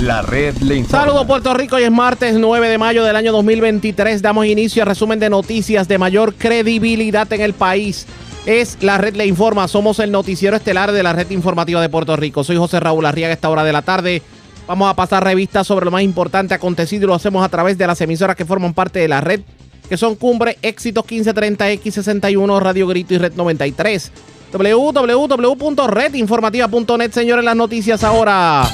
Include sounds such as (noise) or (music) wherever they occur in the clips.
La red le informa. Saludos Puerto Rico, y es martes 9 de mayo del año 2023. Damos inicio al resumen de noticias de mayor credibilidad en el país. Es la red le informa. Somos el noticiero estelar de la red informativa de Puerto Rico. Soy José Raúl Arriaga. Esta hora de la tarde vamos a pasar revistas sobre lo más importante acontecido y lo hacemos a través de las emisoras que forman parte de la red, que son Cumbre, Éxitos 1530, X61, Radio Grito y Red 93 www.redinformativa.net, señores, las noticias ahora.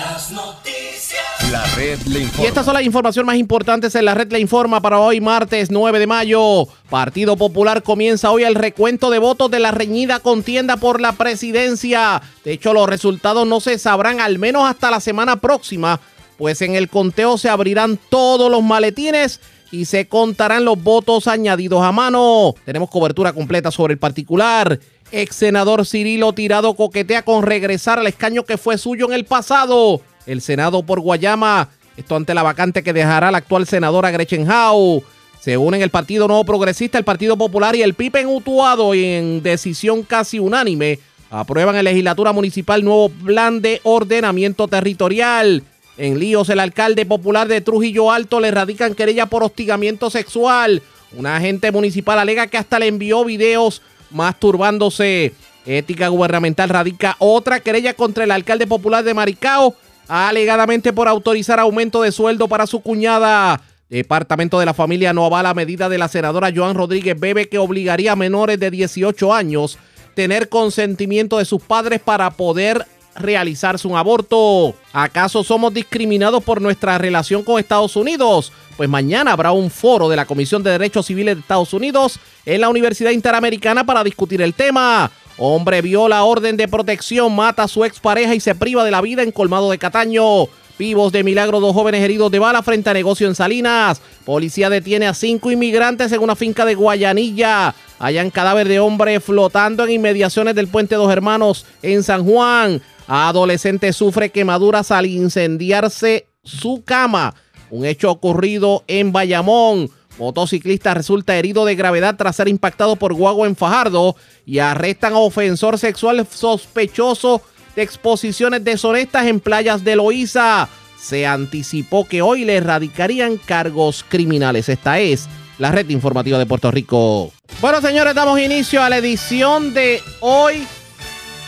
Las noticias. La red le informa. Y estas son las informaciones más importantes en la red Le Informa para hoy, martes 9 de mayo. Partido Popular comienza hoy el recuento de votos de la reñida contienda por la presidencia. De hecho, los resultados no se sabrán al menos hasta la semana próxima, pues en el conteo se abrirán todos los maletines y se contarán los votos añadidos a mano. Tenemos cobertura completa sobre el particular. Ex senador Cirilo Tirado coquetea con regresar al escaño que fue suyo en el pasado. El Senado por Guayama. Esto ante la vacante que dejará la actual senadora Gretchen Howe. Se unen el Partido Nuevo Progresista, el Partido Popular y el PIB en Utuado y en decisión casi unánime aprueban en legislatura municipal nuevo plan de ordenamiento territorial. En líos, el alcalde popular de Trujillo Alto le radican querella por hostigamiento sexual. Un agente municipal alega que hasta le envió videos masturbándose. Ética gubernamental radica otra querella contra el alcalde popular de Maricao, alegadamente por autorizar aumento de sueldo para su cuñada. Departamento de la Familia no avala medida de la senadora Joan Rodríguez Bebe que obligaría a menores de 18 años tener consentimiento de sus padres para poder realizarse un aborto. ¿Acaso somos discriminados por nuestra relación con Estados Unidos? Pues mañana habrá un foro de la Comisión de Derechos Civiles de Estados Unidos en la Universidad Interamericana para discutir el tema. Hombre viola orden de protección, mata a su expareja y se priva de la vida en Colmado de Cataño. Vivos de milagro, dos jóvenes heridos de bala frente a negocio en Salinas. Policía detiene a cinco inmigrantes en una finca de Guayanilla. Hayan cadáver de hombre flotando en inmediaciones del puente Dos Hermanos en San Juan. Adolescente sufre quemaduras al incendiarse su cama. Un hecho ocurrido en Bayamón. Motociclista resulta herido de gravedad tras ser impactado por guagua en Fajardo y arrestan a ofensor sexual sospechoso de exposiciones deshonestas en playas de Loíza. Se anticipó que hoy le erradicarían cargos criminales. Esta es la red informativa de Puerto Rico. Bueno, señores, damos inicio a la edición de hoy,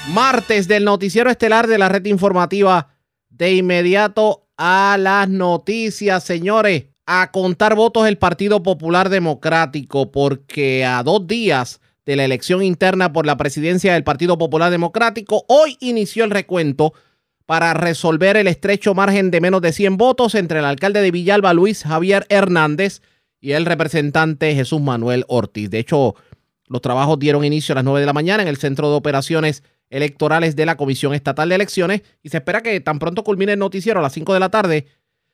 martes, del noticiero estelar de la red informativa. De inmediato a las noticias, señores. A contar votos el Partido Popular Democrático, porque a dos días de la elección interna por la presidencia del Partido Popular Democrático, hoy inició el recuento para resolver el estrecho margen de menos de 100 votos entre el alcalde de Villalba, Luis Javier Hernández, y el representante Jesús Manuel Ortiz. De hecho, los trabajos dieron inicio a las 9 de la mañana en el Centro de Operaciones Electorales de la Comisión Estatal de Elecciones y se espera que tan pronto culmine el noticiero a las 5 de la tarde,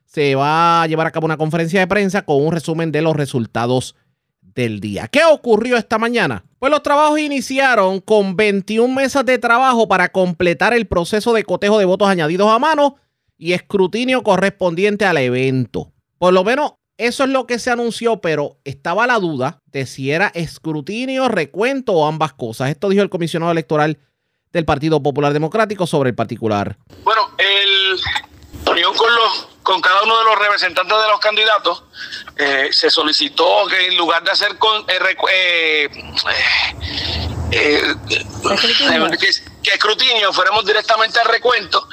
se va a llevar a cabo una conferencia de prensa con un resumen de los resultados del día. ¿Qué ocurrió esta mañana? Pues los trabajos iniciaron con 21 mesas de trabajo para completar el proceso de cotejo de votos añadidos a mano y escrutinio correspondiente al evento. Por lo menos eso es lo que se anunció, pero estaba la duda de si era escrutinio, recuento o ambas cosas. Esto dijo el comisionado electoral del Partido Popular Democrático sobre el particular. Bueno, el reunión con los con cada uno de los representantes de los candidatos eh, se solicitó que en lugar de hacer con eh, eh, eh, que, que escrutinio fuéramos directamente al recuento.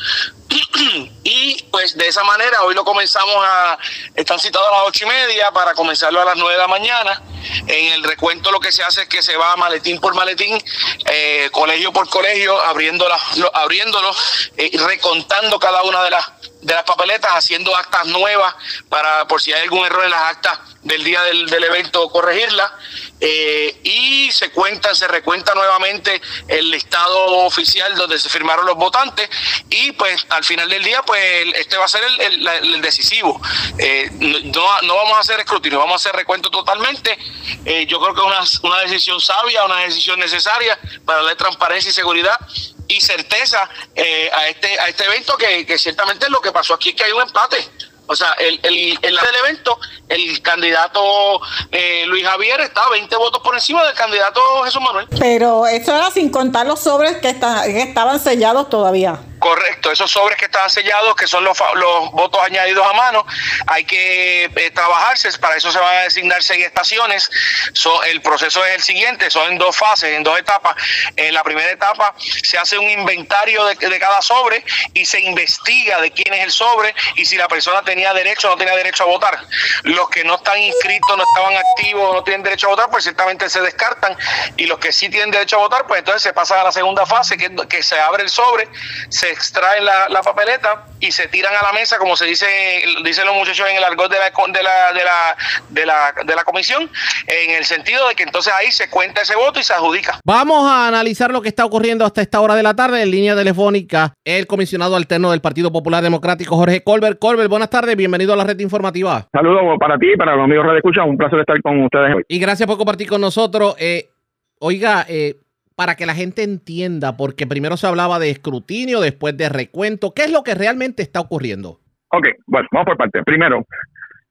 (clears throat) Y pues de esa manera hoy lo comenzamos a están citados a las ocho y media para comenzarlo a las nueve de la mañana. En el recuento lo que se hace es que se va maletín por maletín eh, colegio por colegio abriendo las- abriéndolo eh, y recontando cada una de las de las papeletas haciendo actas nuevas para por si hay algún error en las actas del día del, del evento corregirla eh, y se cuentan se recuenta nuevamente el listado oficial donde se firmaron los votantes. Y pues al final del día pues este va a ser el, el- la- decisivo. Eh, no, no vamos a hacer escrutinio vamos a hacer recuento totalmente. Eh, yo creo que es una, una decisión sabia una decisión necesaria para darle transparencia y seguridad y certeza eh, a este a este evento que, que ciertamente lo que pasó aquí es que hay un empate o sea, el, el, el del evento, el candidato eh, Luis Javier está 20 votos por encima del candidato Jesús Manuel. Pero eso era sin contar los sobres que, esta- que estaban sellados todavía. Correcto, esos sobres que estaban sellados, que son los, los votos añadidos a mano, hay que eh, trabajarse, para eso se van a designar seis estaciones. El proceso es el siguiente, son en dos fases, en dos etapas. En la primera etapa se hace un inventario de, de cada sobre y se investiga de quién es el sobre y si la persona tenía derecho o no tenía derecho a votar. Los que no están inscritos, no estaban activos, no tienen derecho a votar, pues ciertamente se descartan y los que sí tienen derecho a votar, pues entonces se pasa a la segunda fase, que, que se abre el sobre, se extrae la, la papeleta y se tiran a la mesa, como se dice, dicen los muchachos en el argot de la, de la, de la, de la, de la comisión, en el sentido de que entonces ahí se cuenta ese voto y se adjudica. Vamos a analizar lo que está ocurriendo hasta esta hora de la tarde en línea telefónica. El comisionado alterno del Partido Popular Democrático, Jorge Colbert. Colbert, buenas tardes, bienvenido a la red informativa. Saludos para ti y para los amigos de Escucha. Un placer estar con ustedes hoy. Y gracias por compartir con nosotros. Eh, oiga, eh, para que la gente entienda, porque primero se hablaba de escrutinio, después de recuento, ¿qué es lo que realmente está ocurriendo? Ok, bueno, vamos por parte. Primero,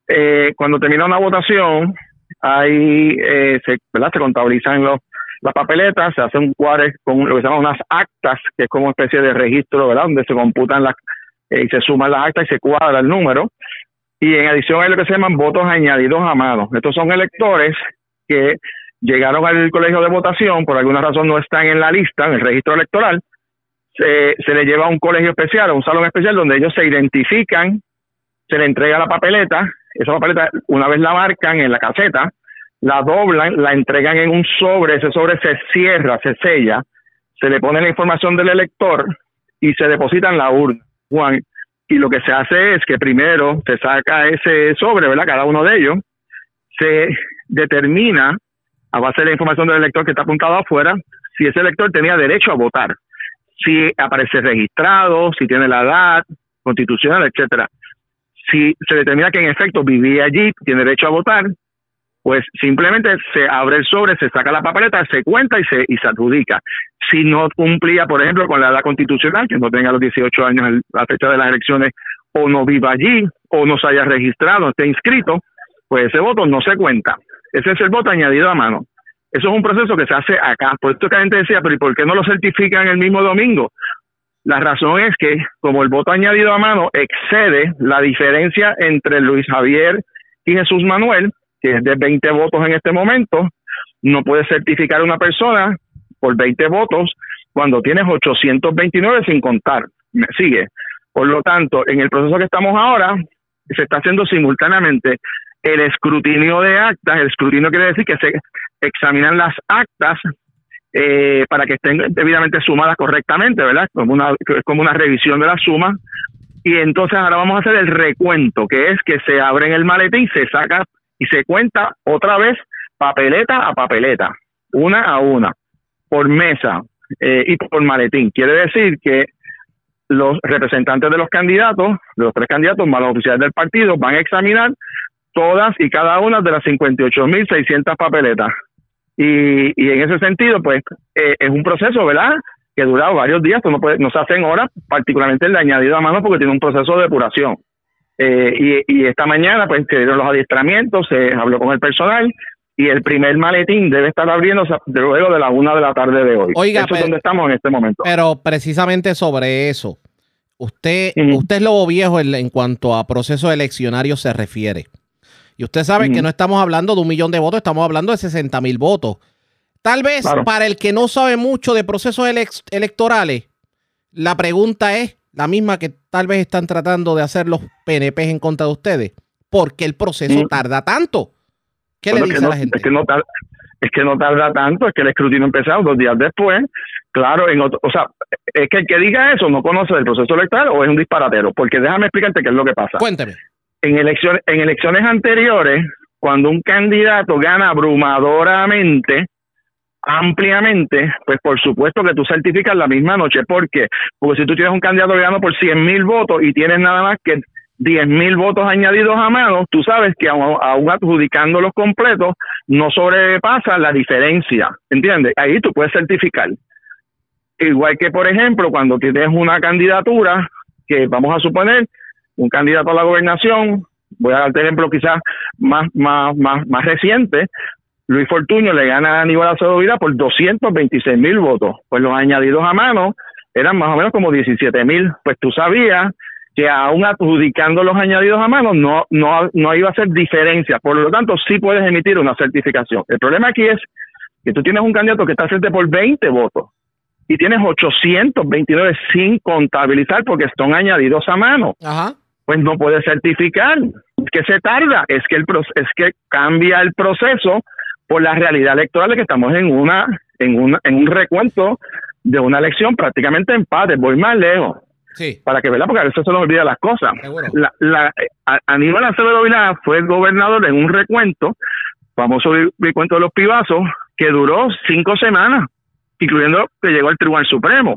eh, cuando termina una votación, ahí eh, se, ¿verdad? se contabilizan los, las papeletas, se hace un cuadre con lo que se llaman unas actas, que es como una especie de registro, ¿verdad? Donde se computan las eh, y se suman las actas y se cuadra el número. Y en adición hay lo que se llaman votos añadidos a mano. Estos son electores que llegaron al colegio de votación, por alguna razón no están en la lista, en el registro electoral, se, se les lleva a un colegio especial, a un salón especial, donde ellos se identifican, se le entrega la papeleta, esa papeleta una vez la marcan en la caseta, la doblan, la entregan en un sobre, ese sobre se cierra, se sella, se le pone la información del elector y se deposita en la urna. Y lo que se hace es que primero se saca ese sobre, ¿verdad? Cada uno de ellos, se determina a base de la información del elector que está apuntado afuera si ese elector tenía derecho a votar, si aparece registrado, si tiene la edad constitucional, etcétera. Si se determina que en efecto vivía allí, tiene derecho a votar, pues simplemente se abre el sobre, se saca la papeleta, se cuenta y se, y se adjudica. Si no cumplía, por ejemplo, con la edad constitucional, que no tenga los 18 años en la fecha de las elecciones, o no viva allí, o no se haya registrado, esté inscrito, pues ese voto no se cuenta. Ese es el voto añadido a mano. Eso es un proceso que se hace acá. Por esto que la gente decía, pero ¿y por qué no lo certifican el mismo domingo? La razón es que, como el voto añadido a mano excede la diferencia entre Luis Javier y Jesús Manuel, que es de 20 votos en este momento, no puede certificar una persona por 20 votos cuando tienes 829 sin contar. ¿Me sigue? Por lo tanto, en el proceso que estamos ahora, se está haciendo simultáneamente el escrutinio de actas. El escrutinio quiere decir que se examinan las actas eh, para que estén debidamente sumadas correctamente, ¿verdad? Como una, es como una revisión de las sumas. Y entonces ahora vamos a hacer el recuento, que es que se abre el maletín, se saca y se cuenta otra vez papeleta a papeleta, una a una, por mesa eh, y por maletín. Quiere decir que los representantes de los candidatos, de los tres candidatos más los oficiales del partido, van a examinar todas y cada una de las 58.600 papeletas. Y, y en ese sentido, pues, eh, es un proceso, ¿verdad? Que dura varios días, no, puede, no se hace en horas, particularmente el de añadido a mano, porque tiene un proceso de depuración. Eh, y, y esta mañana, pues, se dieron los adiestramientos, se habló con el personal, y el primer maletín debe estar abriéndose luego de la una de la tarde de hoy. Oiga, Eso pero- es donde estamos en este momento. Pero precisamente sobre eso, usted, usted es lobo viejo en, en cuanto a proceso eleccionario se refiere. Y usted sabe que no estamos hablando de un millón de votos, estamos hablando de 60 mil votos. Tal vez Claro. para el que no sabe mucho de procesos electorales, la pregunta es la misma que tal vez están tratando de hacer los PNP en contra de ustedes. ¿Por qué el proceso tarda tanto? ¿Qué Bueno, le dice a la gente? Es que, no tarda, es que no tarda tanto, es que el escrutinio empezó dos días después. Claro, en otro, o sea, es que el que diga eso no conoce el proceso electoral o es un disparatero, porque déjame explicarte qué es lo que pasa. Cuénteme. En elecciones, en elecciones anteriores, cuando un candidato gana abrumadoramente, ampliamente, pues por supuesto que tú certificas la misma noche. ¿Por qué? Porque si tú tienes un candidato que gana por 100 mil votos y tienes nada más que 10 mil votos añadidos a mano, tú sabes que aún, adjudicando los completos no sobrepasa la diferencia, ¿entiendes? Ahí tú puedes certificar. Igual que, por ejemplo, cuando tienes una candidatura, que vamos a suponer, un candidato a la gobernación, voy a darte ejemplo quizás más, más, más, más reciente, Luis Fortuño le gana a Aníbal Acevedo Vida por 226 mil votos. Pues los añadidos a mano eran más o menos como 17 mil. Pues tú sabías que aún adjudicando los añadidos a mano no, no, no iba a ser diferencia. Por lo tanto, sí puedes emitir una certificación. El problema aquí es que tú tienes un candidato que está frente por 20 votos y tienes 829 sin contabilizar porque son añadidos a mano. Ajá. Pues no puedes certificar. que se tarda? Es que, el, es que cambia el proceso por la realidad electoral de que estamos en una en, una, en un recuento de una elección prácticamente empate. Voy más lejos. Sí. Para que vea, porque a veces se nos olvida las cosas. La, la, a- Aníbal Acevedo Vilá fue el gobernador en un recuento, famoso recuento de los pibazos, que duró cinco semanas, incluyendo que llegó al Tribunal Supremo.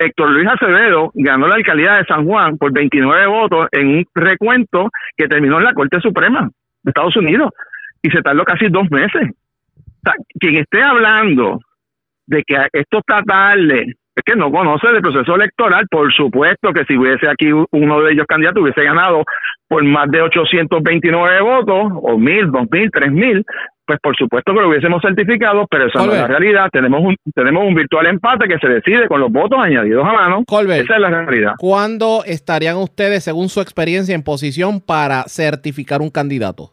Héctor Luis Acevedo ganó la alcaldía de San Juan por 29 votos en un recuento que terminó en la Corte Suprema de Estados Unidos y se tardó casi dos meses. Quien esté hablando de que esto está tarde, es que no conoce del proceso electoral. Por supuesto que si hubiese aquí uno de ellos candidato hubiese ganado por más de 829 votos, o mil, dos mil, tres mil, pues por supuesto que lo hubiésemos certificado, pero esa no es la realidad. Tenemos un, tenemos un virtual empate que se decide con los votos añadidos a mano. Colbert. Esa es la realidad. ¿Cuándo estarían ustedes, según su experiencia, en posición para certificar un candidato?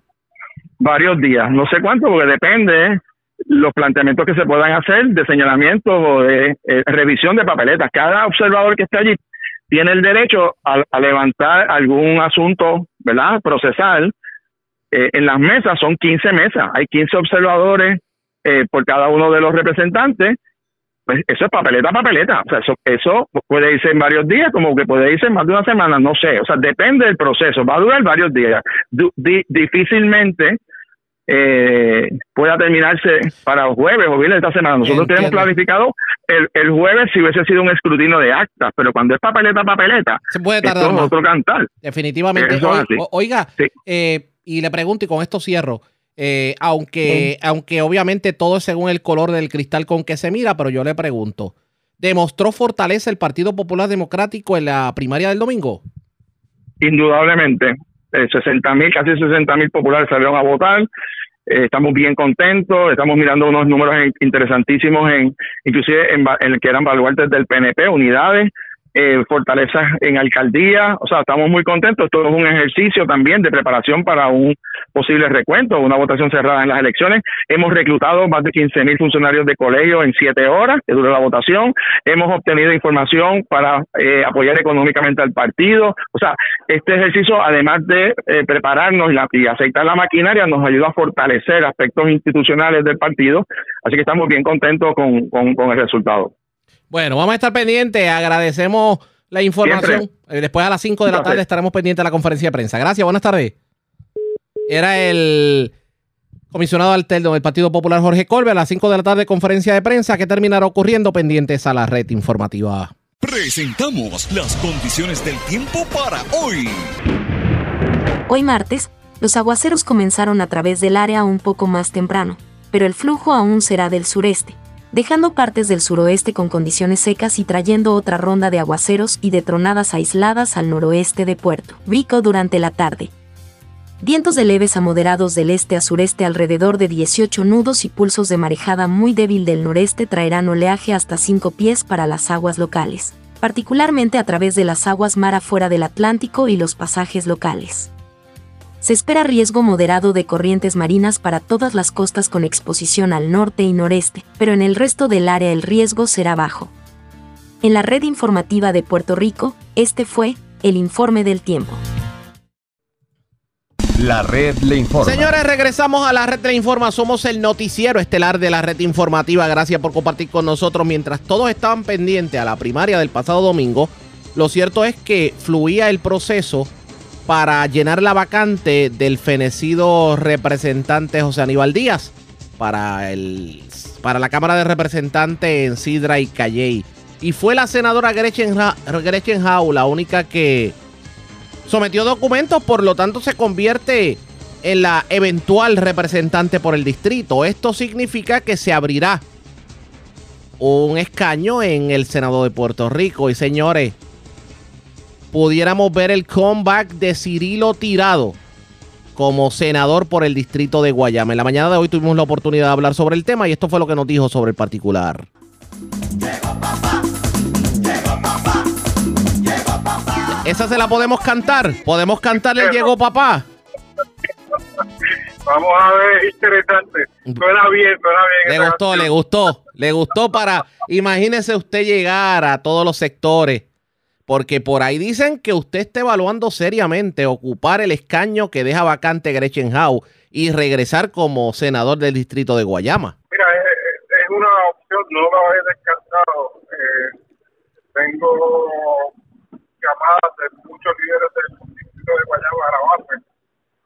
varios días, no sé cuánto, porque depende los planteamientos que se puedan hacer de señalamiento o de eh, revisión de papeletas. Cada observador que esté allí tiene el derecho a, a levantar algún asunto, ¿verdad? Procesal. Eh, en las mesas son 15 mesas, hay 15 observadores eh, por cada uno de los representantes. Pues eso es papeleta a papeleta. O sea, eso, eso puede irse en varios días, como que puede irse en más de una semana, no sé. O sea, depende del proceso. Va a durar varios días. Du- di- difícilmente eh, pueda terminarse para jueves o viernes de esta semana. Nosotros tenemos planificado el, el jueves si hubiese sido un escrutinio de actas, pero cuando es papeleta a papeleta, Se puede esto tardar es otro cantar. Definitivamente. O- oiga, Sí. eh, y le pregunto, y con esto cierro, eh, aunque, aunque obviamente todo es según el color del cristal con que se mira, pero yo le pregunto, ¿demostró fortaleza el Partido Popular Democrático en la primaria del domingo? indudablemente. Eh, 60 mil, casi 60 mil populares salieron a votar. Eh, estamos bien contentos, estamos mirando unos números in- interesantísimos, en inclusive en, en el que eran baluartes del PNP, unidades, eh, fortalezas en alcaldía. O sea, estamos muy contentos. Esto es un ejercicio también de preparación para un posible recuento, una votación cerrada en las elecciones. Hemos reclutado más de 15 mil funcionarios de colegio en siete horas que dura la votación. Hemos obtenido información para eh, apoyar económicamente al partido. O sea, este ejercicio, además de eh, prepararnos y, la- y aceitar la maquinaria, nos ayuda a fortalecer aspectos institucionales del partido. Así que estamos bien contentos con, con, con el resultado. Bueno, vamos a estar pendientes. Agradecemos la información. Eh, Después a las 5 de la tarde estaremos pendientes de la conferencia de prensa. Gracias, buenas tardes. Era el comisionado alterno del Partido Popular Jorge Colbe a las 5 de la tarde conferencia de prensa que terminará ocurriendo pendientes a la red informativa. Presentamos las condiciones del tiempo para hoy. Hoy martes, los aguaceros comenzaron a través del área un poco más temprano, pero el flujo aún será del sureste, dejando partes del suroeste con condiciones secas y trayendo otra ronda de aguaceros y de tronadas aisladas al noroeste de Puerto Rico durante la tarde. Vientos de leves a moderados del este a sureste alrededor de 18 nudos y pulsos de marejada muy débil del noreste traerán oleaje hasta 5 pies para las aguas locales, particularmente a través de las aguas mar afuera del Atlántico y los pasajes locales. Se espera riesgo moderado de corrientes marinas para todas las costas con exposición al norte y noreste, pero en el resto del área el riesgo será bajo. En la red informativa de Puerto Rico, este fue el informe del tiempo. La red le informa. Señores, regresamos a la red de la informa. Somos el noticiero estelar de la red informativa. Gracias por compartir con nosotros. Mientras todos estaban pendientes a la primaria del pasado domingo, lo cierto es que fluía el proceso para llenar la vacante del fenecido representante José Aníbal Díaz para, el, para la Cámara de Representantes en Sidra y Calley. Y fue la senadora Gretchen, Gretchen Howe la única que sometió documentos, por lo tanto se convierte en la eventual representante por el distrito. Esto significa que se abrirá un escaño en el Senado de Puerto Rico. Y señores, pudiéramos ver el comeback de Cirilo Tirado como senador por el distrito de Guayama. En la mañana de hoy tuvimos la oportunidad de hablar sobre el tema y esto fue lo que nos dijo sobre el particular. esa se la podemos cantar. Podemos cantarle llegó papá. Vamos a ver, interesante. Suena bien, suena bien. Le gustó, canción. le gustó. Le gustó para. Imagínese usted llegar a todos los sectores. Porque por ahí dicen que usted está evaluando seriamente ocupar el escaño que deja vacante Gretchen Howe y regresar como senador del distrito de Guayama. Mira, es, es una opción, no la he descartado. Eh, tengo llamadas de muchos líderes del distrito de Guayama a la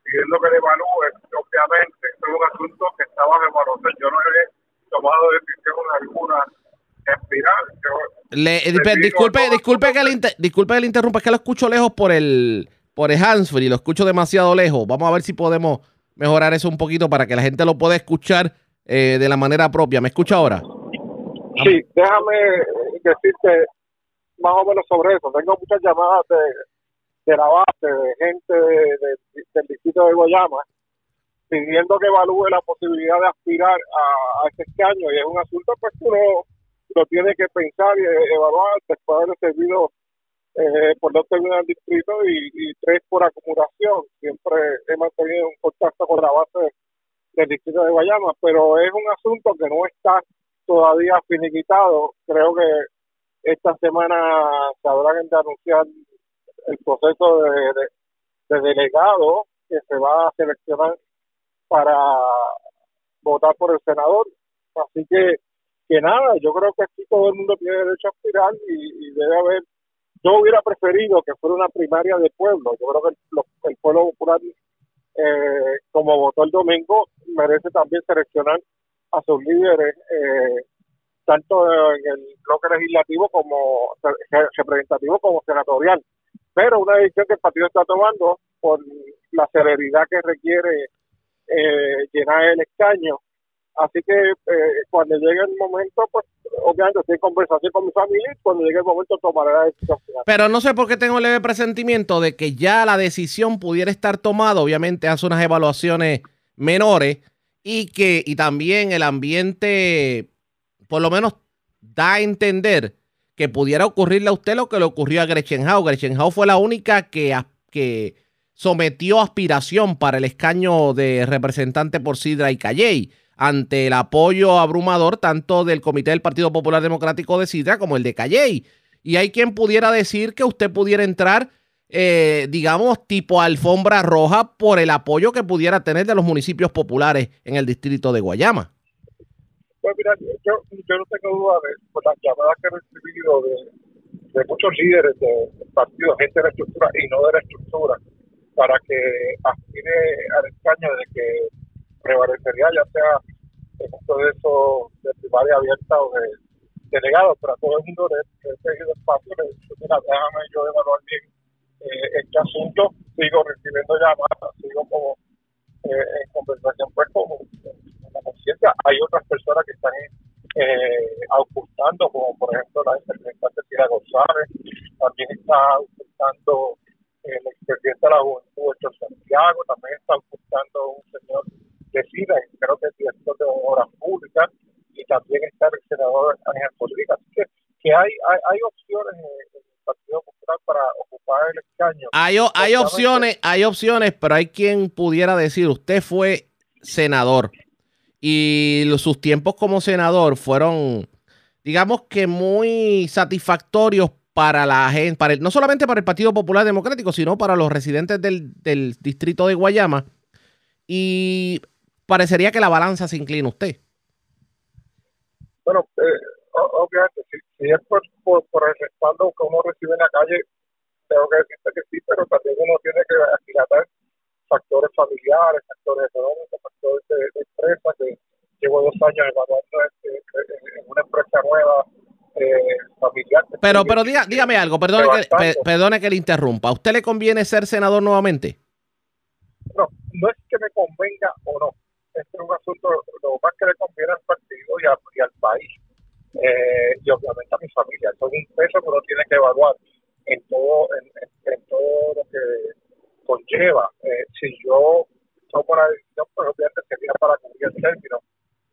pidiendo que le evalúe. Obviamente, esto es un asunto que está bajo. Yo no he tomado decisión alguna en. Yo- Le, eh, disculpe, todos disculpe que le inter- disculpe que le interrumpa, es que lo escucho lejos por el por el handsfree, lo escucho demasiado lejos. Vamos a ver si podemos mejorar eso un poquito para que la gente lo pueda escuchar eh, de la manera propia. ¿Me escucha ahora? Sí, déjame decirte más o menos sobre eso. Tengo muchas llamadas de, de la base, de gente de- de- del distrito de Guayama, pidiendo que evalúe la posibilidad de aspirar a, a ese escaño. Y es un asunto pues que uno lo tiene que pensar y eh, evaluar después de haber servido eh, por dos términos del distrito y, tres por acumulación. Siempre he mantenido un contacto con la base del distrito de Guayama, pero es un asunto que no está todavía finiquitado. Creo que esta semana se habrán de anunciar el proceso de, de delegado que se va a seleccionar para votar por el senador. Así que, que nada, yo creo que aquí todo el mundo tiene derecho a aspirar y, y debe haber. Yo hubiera preferido que fuera una primaria de pueblo. Yo creo que el, lo- el pueblo popular, eh, como votó el domingo, merece también seleccionar a sus líderes, eh, tanto en el bloque legislativo como re- representativo como senatorial. Pero una decisión que el partido está tomando por la celeridad que requiere eh, llenar el escaño. Así que eh, cuando llegue el momento, pues obviamente estoy en conversación con mi familia y cuando llegue el momento tomaré la decisión final. Pero no sé por qué tengo el leve presentimiento de que ya la decisión pudiera estar tomada. Obviamente hace unas evaluaciones menores y que y también el ambiente, por lo menos, da a entender que pudiera ocurrirle a usted lo que le ocurrió a Gretchen Howe. Gretchen Howe fue la única que, que sometió aspiración para el escaño de representante por Sidra y Calley ante el apoyo abrumador tanto del Comité del Partido Popular Democrático de Sidra como el de Calley. Y hay quien pudiera decir que usted pudiera entrar, eh, digamos, tipo alfombra roja por el apoyo que pudiera tener de los municipios populares en el distrito de Guayama. Pues mira, yo, yo no tengo duda de por las llamadas que he recibido de, muchos líderes de- partido, gente de la estructura y no de la estructura, para que aspire al escaño de que prevalecería ya sea en un proceso de primaria abierta o de delegado, pero a todo el mundo le he espacio, le dicho, mira, déjame yo evaluar bien eh, este asunto, sigo recibiendo llamadas, sigo como eh, en conversación pues con, con la conciencia. Hay otras personas que están eh, auscultando, como por ejemplo la representante Tira González, también está auscultando eh, el expresidente de la Juventud, Santiago, también está auscultando un señor de SIDA, creo que es director de Obras Públicas, y también está el senador Ángel Rodríguez. Así que, que hay, hay, hay opciones en en el Partido Popular para ocupar el escaño. Hay, hay opciones, hay opciones, pero hay quien pudiera decir, usted fue senador y sus tiempos como senador fueron, digamos que muy satisfactorios para la gente, para el- no solamente para el Partido Popular Democrático, sino para los residentes del, del distrito de Guayama. Y parecería que la balanza se inclina usted. Bueno, eh, obviamente, si, si es por, por, por el respaldo que uno recibe en la calle, tengo que decirte que sí, pero también uno tiene que aquilatar factores familiares, factores económicos, factores de, de empresa, que llevo dos años evaluando este, eh, en una empresa nueva eh, familiar. Pero, pero diga- dígame algo, perdone que, perdone que le interrumpa. ¿A usted le conviene ser senador nuevamente? No, no es que me convenga o no. Este es un asunto, lo más que le conviene al partido y, a- y al país. Eh, y obviamente a mi familia. Eso es un peso que uno tiene que evaluar en todo, en, todo lo que conlleva. Eh, si yo tomo la decisión, pues obviamente sería para cubrir el término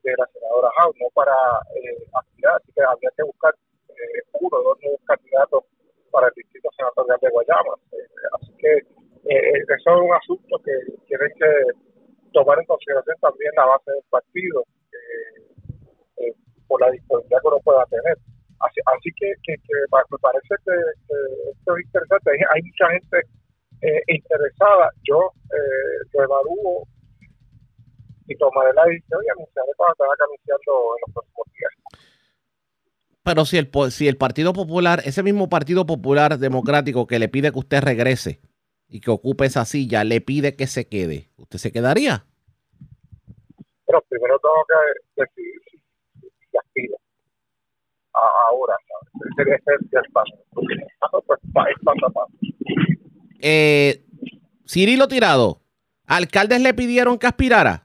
de la senadora House, no para eh, aspirar. Así que habría que buscar eh, uno o dos nuevos candidatos para el distrito senatorial de Guayama. eso es un asunto que tienen que tomar en consideración también la base del partido eh, por la disponibilidad que uno pueda tener. Así, así que, que, que me parece que, que esto es interesante. Hay, mucha gente eh, interesada. Yo eh, lo evalúo y tomaré la decisión y anunciaré cuando estará anunciando en los próximos días. Pero si el, si el Partido Popular, ese mismo Partido Popular Democrático que le pide que usted regrese y que ocupe esa silla, le pide que se quede, ¿usted se quedaría? Pero primero tengo que decidir si, si, si aspiro a- ahora. es el paso. Pues, pa- es paso a paso. Eh, Cirilo Tirado, ¿alcaldes le pidieron que aspirara?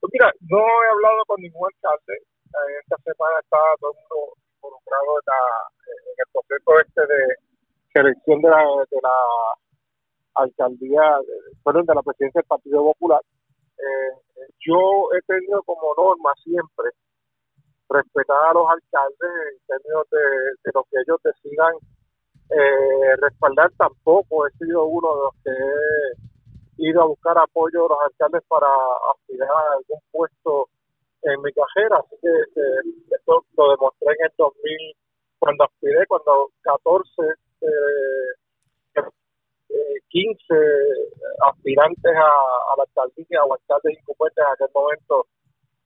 Pues mira, no he hablado con ningún alcalde. Eh, Esta semana estaba todo el mundo involucrado en, la- en el proceso este de selección de la, de la alcaldía, perdón, de la presidencia del Partido Popular. Eh, yo he tenido como norma siempre respetar a los alcaldes en términos de, de lo que ellos decidan eh, respaldar. Tampoco he sido uno de los que he ido a buscar apoyo de los alcaldes para aspirar a algún puesto en mi carrera. Así que eh, esto lo demostré en el 2000 cuando aspiré, cuando 14, eh, eh, 15 aspirantes a, a la alcaldía o alcaldes incumbentes en aquel momento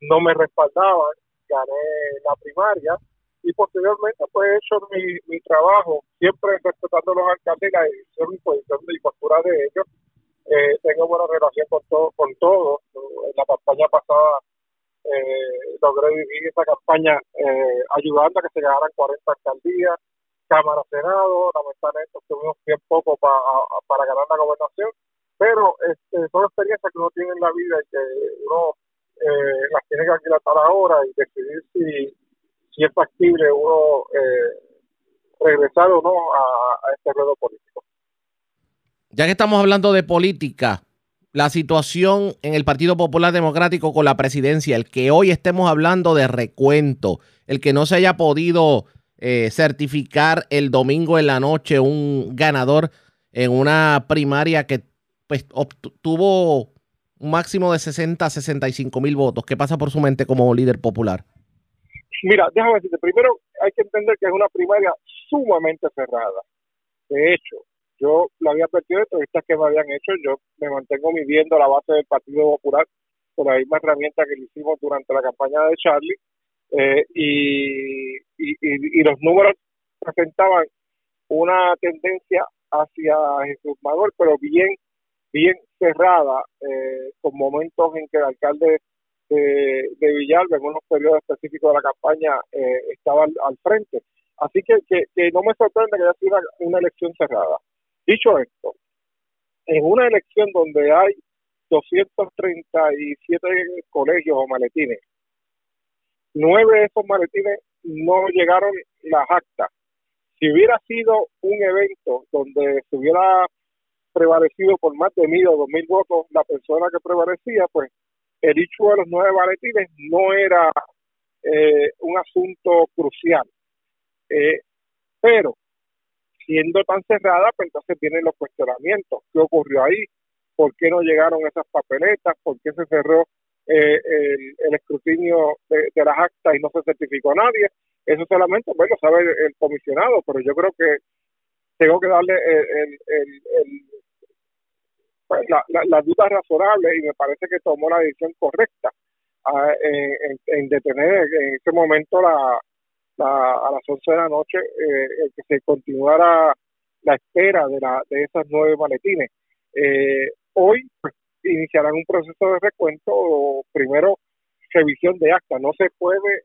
no me respaldaban, gané la primaria y posteriormente pues he hecho mi, mi trabajo siempre respetando a los alcaldes y la y posición y postura de ellos. Eh, tengo buena relación con todo, con todos. En la campaña pasada eh, logré vivir esa campaña eh, ayudando a que se ganaran 40 alcaldías, Cámara, Senado, lamentablemente tuvimos bien poco pa- a- para ganar la gobernación, pero este, son experiencias que uno tiene en la vida y que uno eh, las tiene que aquilatar ahora y decidir si, si es factible uno eh, regresar o no a, a este ruedo político. Ya que estamos hablando de política, la situación en el Partido Popular Democrático con la presidencia, el que hoy estemos hablando de recuento, el que no se haya podido eh, certificar el domingo en la noche un ganador en una primaria que pues, obtu- tuvo un máximo de 60 a 65 mil votos. ¿Qué pasa por su mente como líder popular? Mira, déjame decirte, primero hay que entender que es una primaria sumamente cerrada. De hecho, yo lo había advertido en entrevistas que me habían hecho, yo me mantengo midiendo la base del Partido Popular con la misma herramienta que le hicimos durante la campaña de Charlie, eh, y, y, y- y los números presentaban una tendencia hacia Jesús Manuel, pero bien, bien cerrada, eh, con momentos en que el alcalde de, Villalba, en unos periodos específicos de la campaña, eh, estaba al, frente. Así que, que, que no me sorprende que haya sido una, una elección cerrada. Dicho esto, en una elección donde hay 237 colegios o maletines, nueve de esos maletines no llegaron las actas. Si hubiera sido un evento donde se hubiera prevalecido por más de mil o dos mil votos la persona que prevalecía, pues el hecho de los nueve maletines no era eh, un asunto crucial. Eh, pero siendo tan cerrada, pues entonces vienen los cuestionamientos. ¿Qué ocurrió ahí? ¿Por qué no llegaron esas papeletas? ¿Por qué se cerró eh, el, el escrutinio de, las actas y no se certificó a nadie? Eso solamente, bueno, sabe el, comisionado, pero yo creo que tengo que darle el, el, pues, la, duda razonable y me parece que tomó la decisión correcta ah, en, en- en detener en ese momento la, la- a las 11 de la noche eh, que se continuara la espera de, la, de esas nueve maletines. Eh, hoy pues, iniciarán un proceso de recuento, o primero revisión de acta. No se puede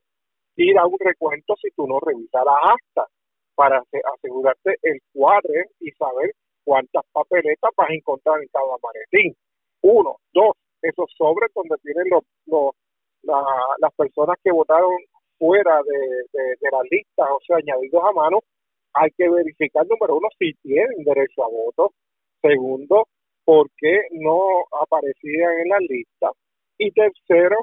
ir a un recuento si tú no revisas las actas para ase- asegurarte el cuadre y saber cuántas papeletas vas a encontrar en cada maletín. Uno, dos, esos sobres donde tienen los, los- la- las personas que votaron fuera de, de, de las listas, o sea, añadidos a mano, hay que verificar, número uno, si tienen derecho a voto. Segundo, por qué no aparecían en la lista. Y tercero,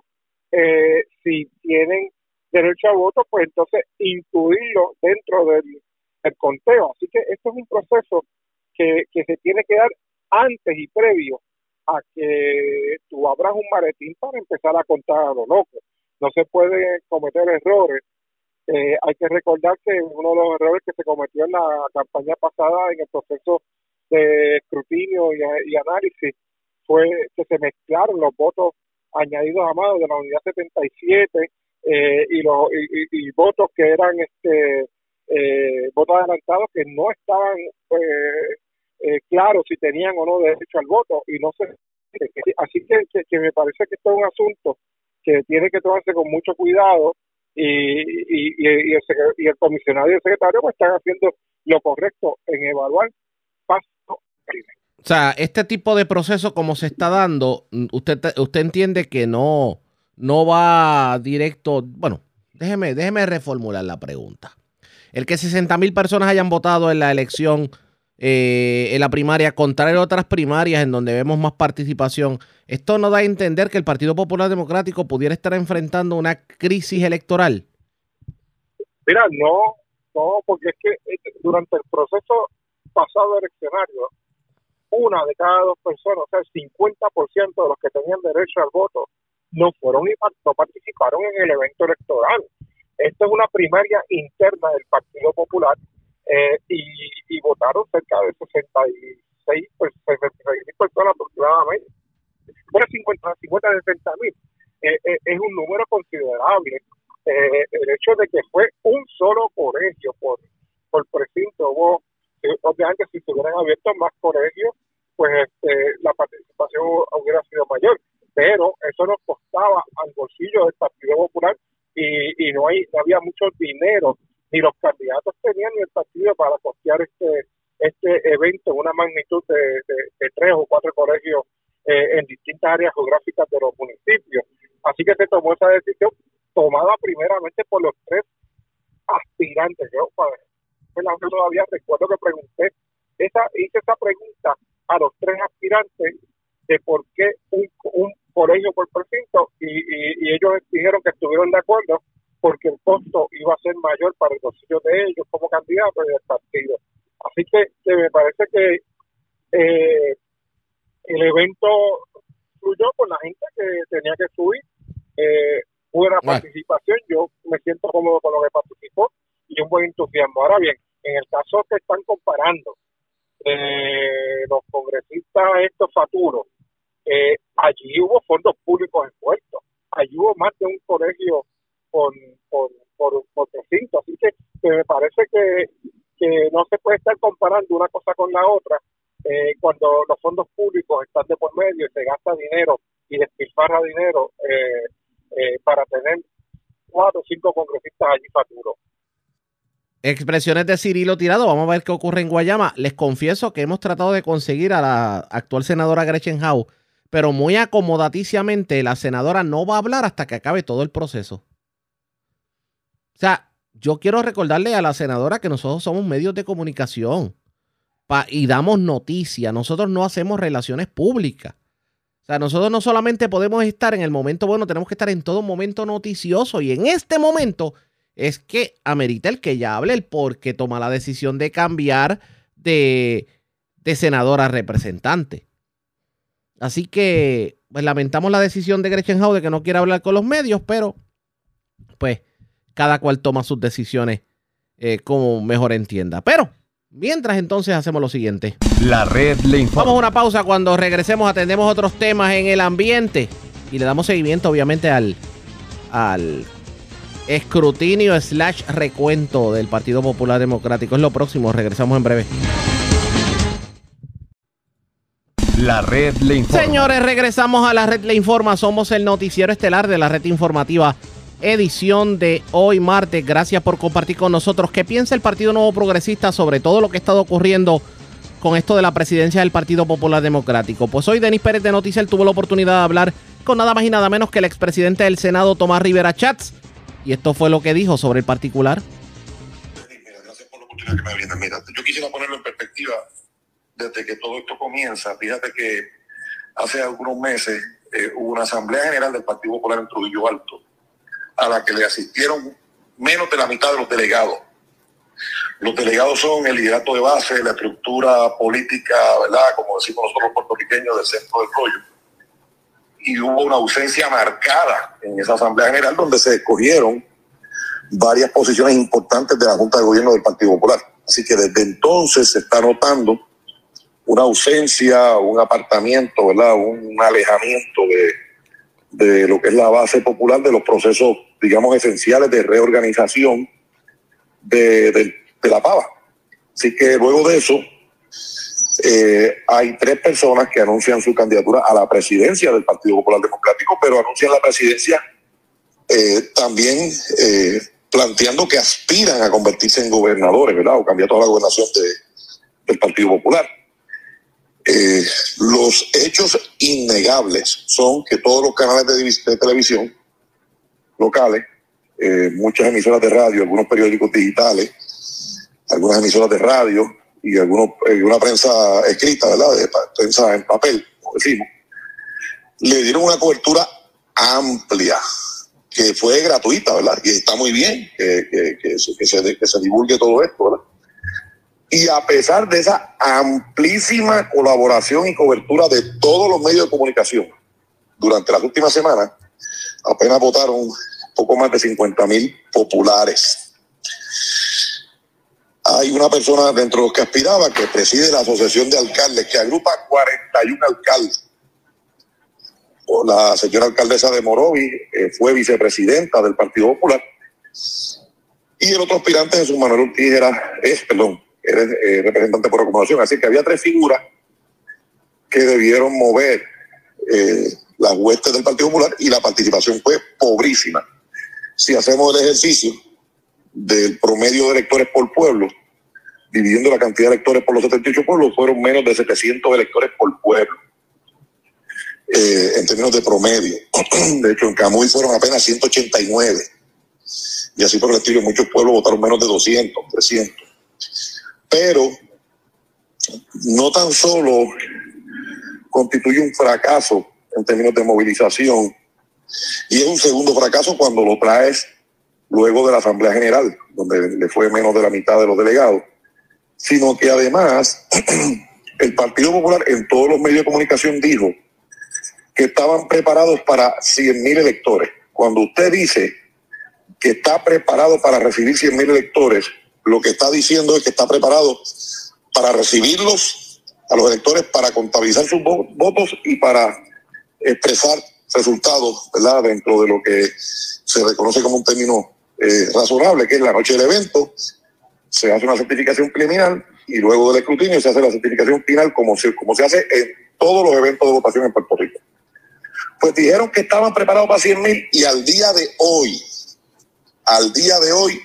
eh, si tienen derecho a voto, pues entonces incluirlo dentro del, conteo. Así que esto es un proceso que, que se tiene que dar antes y previo a que tú abras un maletín para empezar a contar a lo loco. No se puede cometer errores. Eh, hay que recordar que uno de los errores que se cometió en la campaña pasada en el proceso de escrutinio y, y análisis fue que se mezclaron los votos añadidos a mano de la unidad 77 eh, y los y, votos que eran este eh, votos adelantados que no estaban eh, eh, claros si tenían o no derecho al voto y no se así que, que, me parece que esto es un asunto que tiene que tomarse con mucho cuidado y, y, y, el, y el comisionado y el secretario pues están haciendo lo correcto en evaluar o sea, este tipo de proceso como se está dando, usted, usted entiende que no, no va directo. Bueno, déjeme, déjeme reformular la pregunta. El que 60 mil personas hayan votado en la elección, eh, en la primaria, contrario a otras primarias en donde vemos más participación, esto no da a entender que el Partido Popular Democrático pudiera estar enfrentando una crisis electoral. Mira, no, no, porque es que eh, durante el proceso pasado eleccionario, una de cada dos personas, o sea, el 50% de los que tenían derecho al voto, no fueron y no participaron en el evento electoral. Esto es una primaria interna del Partido Popular eh, y, votaron cerca de 66, pues, mil personas aproximadamente. Bueno, 50, 50 60 mil. Eh, eh, es un número considerable. el hecho de que fue un solo colegio por, por precinto, hubo, obviamente si se hubieran abierto más colegios, pues este, la participación hubiera sido mayor. Pero eso nos costaba al bolsillo del Partido Popular y, y no, hay, no había mucho dinero, ni los candidatos tenían ni el partido para costear este este evento en una magnitud de, de, tres o cuatro colegios eh, en distintas áreas geográficas de los municipios. Así que se tomó esa decisión tomada primeramente por los tres aspirantes. Yo todavía recuerdo que pregunté, esa, hice esa pregunta a los tres aspirantes de por qué un, un colegio por precinto y, y, ellos dijeron que estuvieron de acuerdo porque el costo iba a ser mayor para el bolsillo de ellos como candidatos y del partido. Así que, me parece que eh, el evento fluyó con la gente que tenía que subir. Eh, buena participación, yo me siento cómodo con lo que participó y un buen entusiasmo. Ahora bien, en el caso que están comparando eh, los congresistas estos faturos, eh, allí hubo fondos públicos envueltos, allí hubo más de un colegio con, con, por, por recinto, así que, me parece que, que no se puede estar comparando una cosa con la otra. Eh, cuando los fondos públicos están de por medio y se gasta dinero y despilfarra dinero eh, eh, para tener cuatro o cinco congresistas allí faturos. Expresiones de Cirilo Tirado. Vamos a ver qué ocurre en Guayama. Les confieso que hemos tratado de conseguir a la actual senadora Gretchen Howe, pero muy acomodaticiamente la senadora no va a hablar hasta que acabe todo el proceso. O sea, yo quiero recordarle a la senadora que nosotros somos medios de comunicación y damos noticia. Nosotros no hacemos relaciones públicas. O sea, nosotros no solamente podemos estar en el momento bueno, tenemos que estar en todo momento noticioso. Y en este momento es que amerita el que ella hable el por qué toma la decisión de cambiar de, de senador a representante. Así que, pues lamentamos la decisión de Gretchen Howe de que no quiere hablar con los medios, pero pues cada cual toma sus decisiones eh, como mejor entienda. Pero, mientras entonces hacemos lo siguiente. La red le informa. Vamos a una pausa. Cuando regresemos atendemos otros temas en el ambiente y le damos seguimiento obviamente al, al escrutinio slash recuento del Partido Popular Democrático. Es lo próximo, regresamos en breve. La red le informa. Señores, regresamos a la red le informa. Somos el noticiero estelar de la red informativa. Edición de hoy martes. Gracias por compartir con nosotros. ¿Qué piensa el Partido Nuevo Progresista sobre todo lo que ha estado ocurriendo con esto de la presidencia del Partido Popular Democrático? Pues hoy Denis Pérez de Noticiel tuvo la oportunidad de hablar con nada más y nada menos que el expresidente del Senado, Tomás Rivera Chats y esto fue lo que dijo sobre el particular. Gracias por la oportunidad que me brindan. Mira, yo quisiera ponerlo en perspectiva desde que todo esto comienza. Fíjate que hace algunos meses eh, hubo una asamblea general del Partido Popular en Trujillo Alto, a la que le asistieron menos de la mitad de los delegados. Los delegados son el liderato de base, la estructura política, ¿verdad? Como decimos nosotros puertorriqueños, del centro del rollo. Y hubo una ausencia marcada en esa Asamblea General donde se escogieron varias posiciones importantes de la Junta de Gobierno del Partido Popular. Así que desde entonces se está notando una ausencia, un apartamiento, ¿verdad? Un alejamiento de, de lo que es la base popular de los procesos, digamos, esenciales de reorganización de, de, de la pava. Así que luego de eso, eh, hay tres personas que anuncian su candidatura a la presidencia del Partido Popular Democrático, pero anuncian la presidencia eh, también eh, planteando que aspiran a convertirse en gobernadores, ¿verdad? O candidatos a la gobernación de, del Partido Popular. Los hechos innegables son que todos los canales de, televisión locales, muchas emisoras de radio, algunos periódicos digitales, algunas emisoras de radio y algunos, eh, una prensa escrita, ¿verdad? Prensa en papel, como decimos, le dieron una cobertura amplia que fue gratuita, ¿verdad? Y está muy bien que, se, que, se, que se divulgue todo esto, ¿verdad? Y a pesar de esa amplísima colaboración y cobertura de todos los medios de comunicación durante las últimas semanas, apenas votaron poco más de 50 mil populares. Hay una persona dentro de los que aspiraba que preside la Asociación de Alcaldes, que agrupa 41 alcaldes. La señora alcaldesa de Morovi eh, fue vicepresidenta del Partido Popular. Y el otro aspirante, Jesús Manuel Ortiz, era, es, perdón, era eh, representante por acomodación. Así que había tres figuras que debieron mover eh, las huestes del Partido Popular y la participación fue pobrísima. Si hacemos el ejercicio del promedio de electores por pueblo, dividiendo la cantidad de electores por los 78 pueblos, fueron menos de 700 electores por pueblo, eh, en términos de promedio. (clears throat) De hecho, en Camuy fueron apenas 189. Y así por el estilo, muchos pueblos votaron menos de 200, 300. Pero no tan solo constituye un fracaso en términos de movilización, y es un segundo fracaso cuando lo traes luego de la Asamblea General, donde le fue menos de la mitad de los delegados, sino que además (clears throat) el Partido Popular en todos los medios de comunicación dijo que estaban preparados para 100 mil electores. Cuando usted dice que está preparado para recibir 100 mil electores, lo que está diciendo es que está preparado para recibirlos a los electores, para contabilizar sus vo- votos y para expresar resultados, ¿verdad? Dentro de lo que se reconoce como un término eh, razonable, que es la noche del evento, se hace una certificación preliminar y luego del escrutinio se hace la certificación final como se, como se hace en todos los eventos de votación en Puerto Rico. Pues dijeron que estaban preparados para 100 mil y al día de hoy, al día de hoy,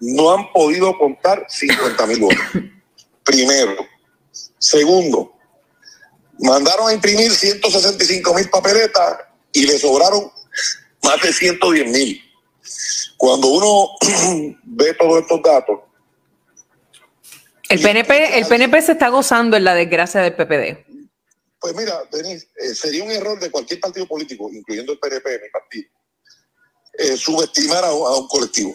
no han podido contar 50 mil votos. (coughs) Primero. Segundo, mandaron a imprimir 165 mil papeletas y le sobraron más de 110 mil. Cuando uno (clears throat) ve todos estos datos, El PNP, el PNP se está gozando en la desgracia del PPD. pues mira, Denis, eh, sería un error de cualquier partido político, incluyendo el PNP, mi partido, eh, subestimar a, un- a un colectivo.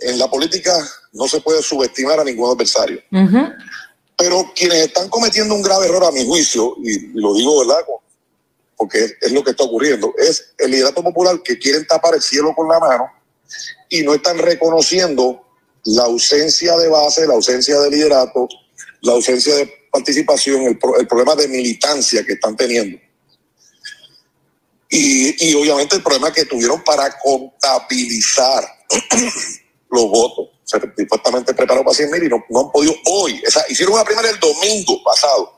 En la política no se puede subestimar a ningún adversario. Pero quienes están cometiendo un grave error, a mi juicio, y, y lo digo, ¿verdad? Porque es, lo que está ocurriendo, es el liderato popular que quieren tapar el cielo con la mano y no están reconociendo la ausencia de base, la ausencia de liderato, la ausencia de participación, el, el problema de militancia que están teniendo. Y, y obviamente el problema que tuvieron para contabilizar (clears throat) los votos. Se supuestamente prepararon para 100 mil y no, no han podido hoy. O sea, hicieron una primaria el domingo pasado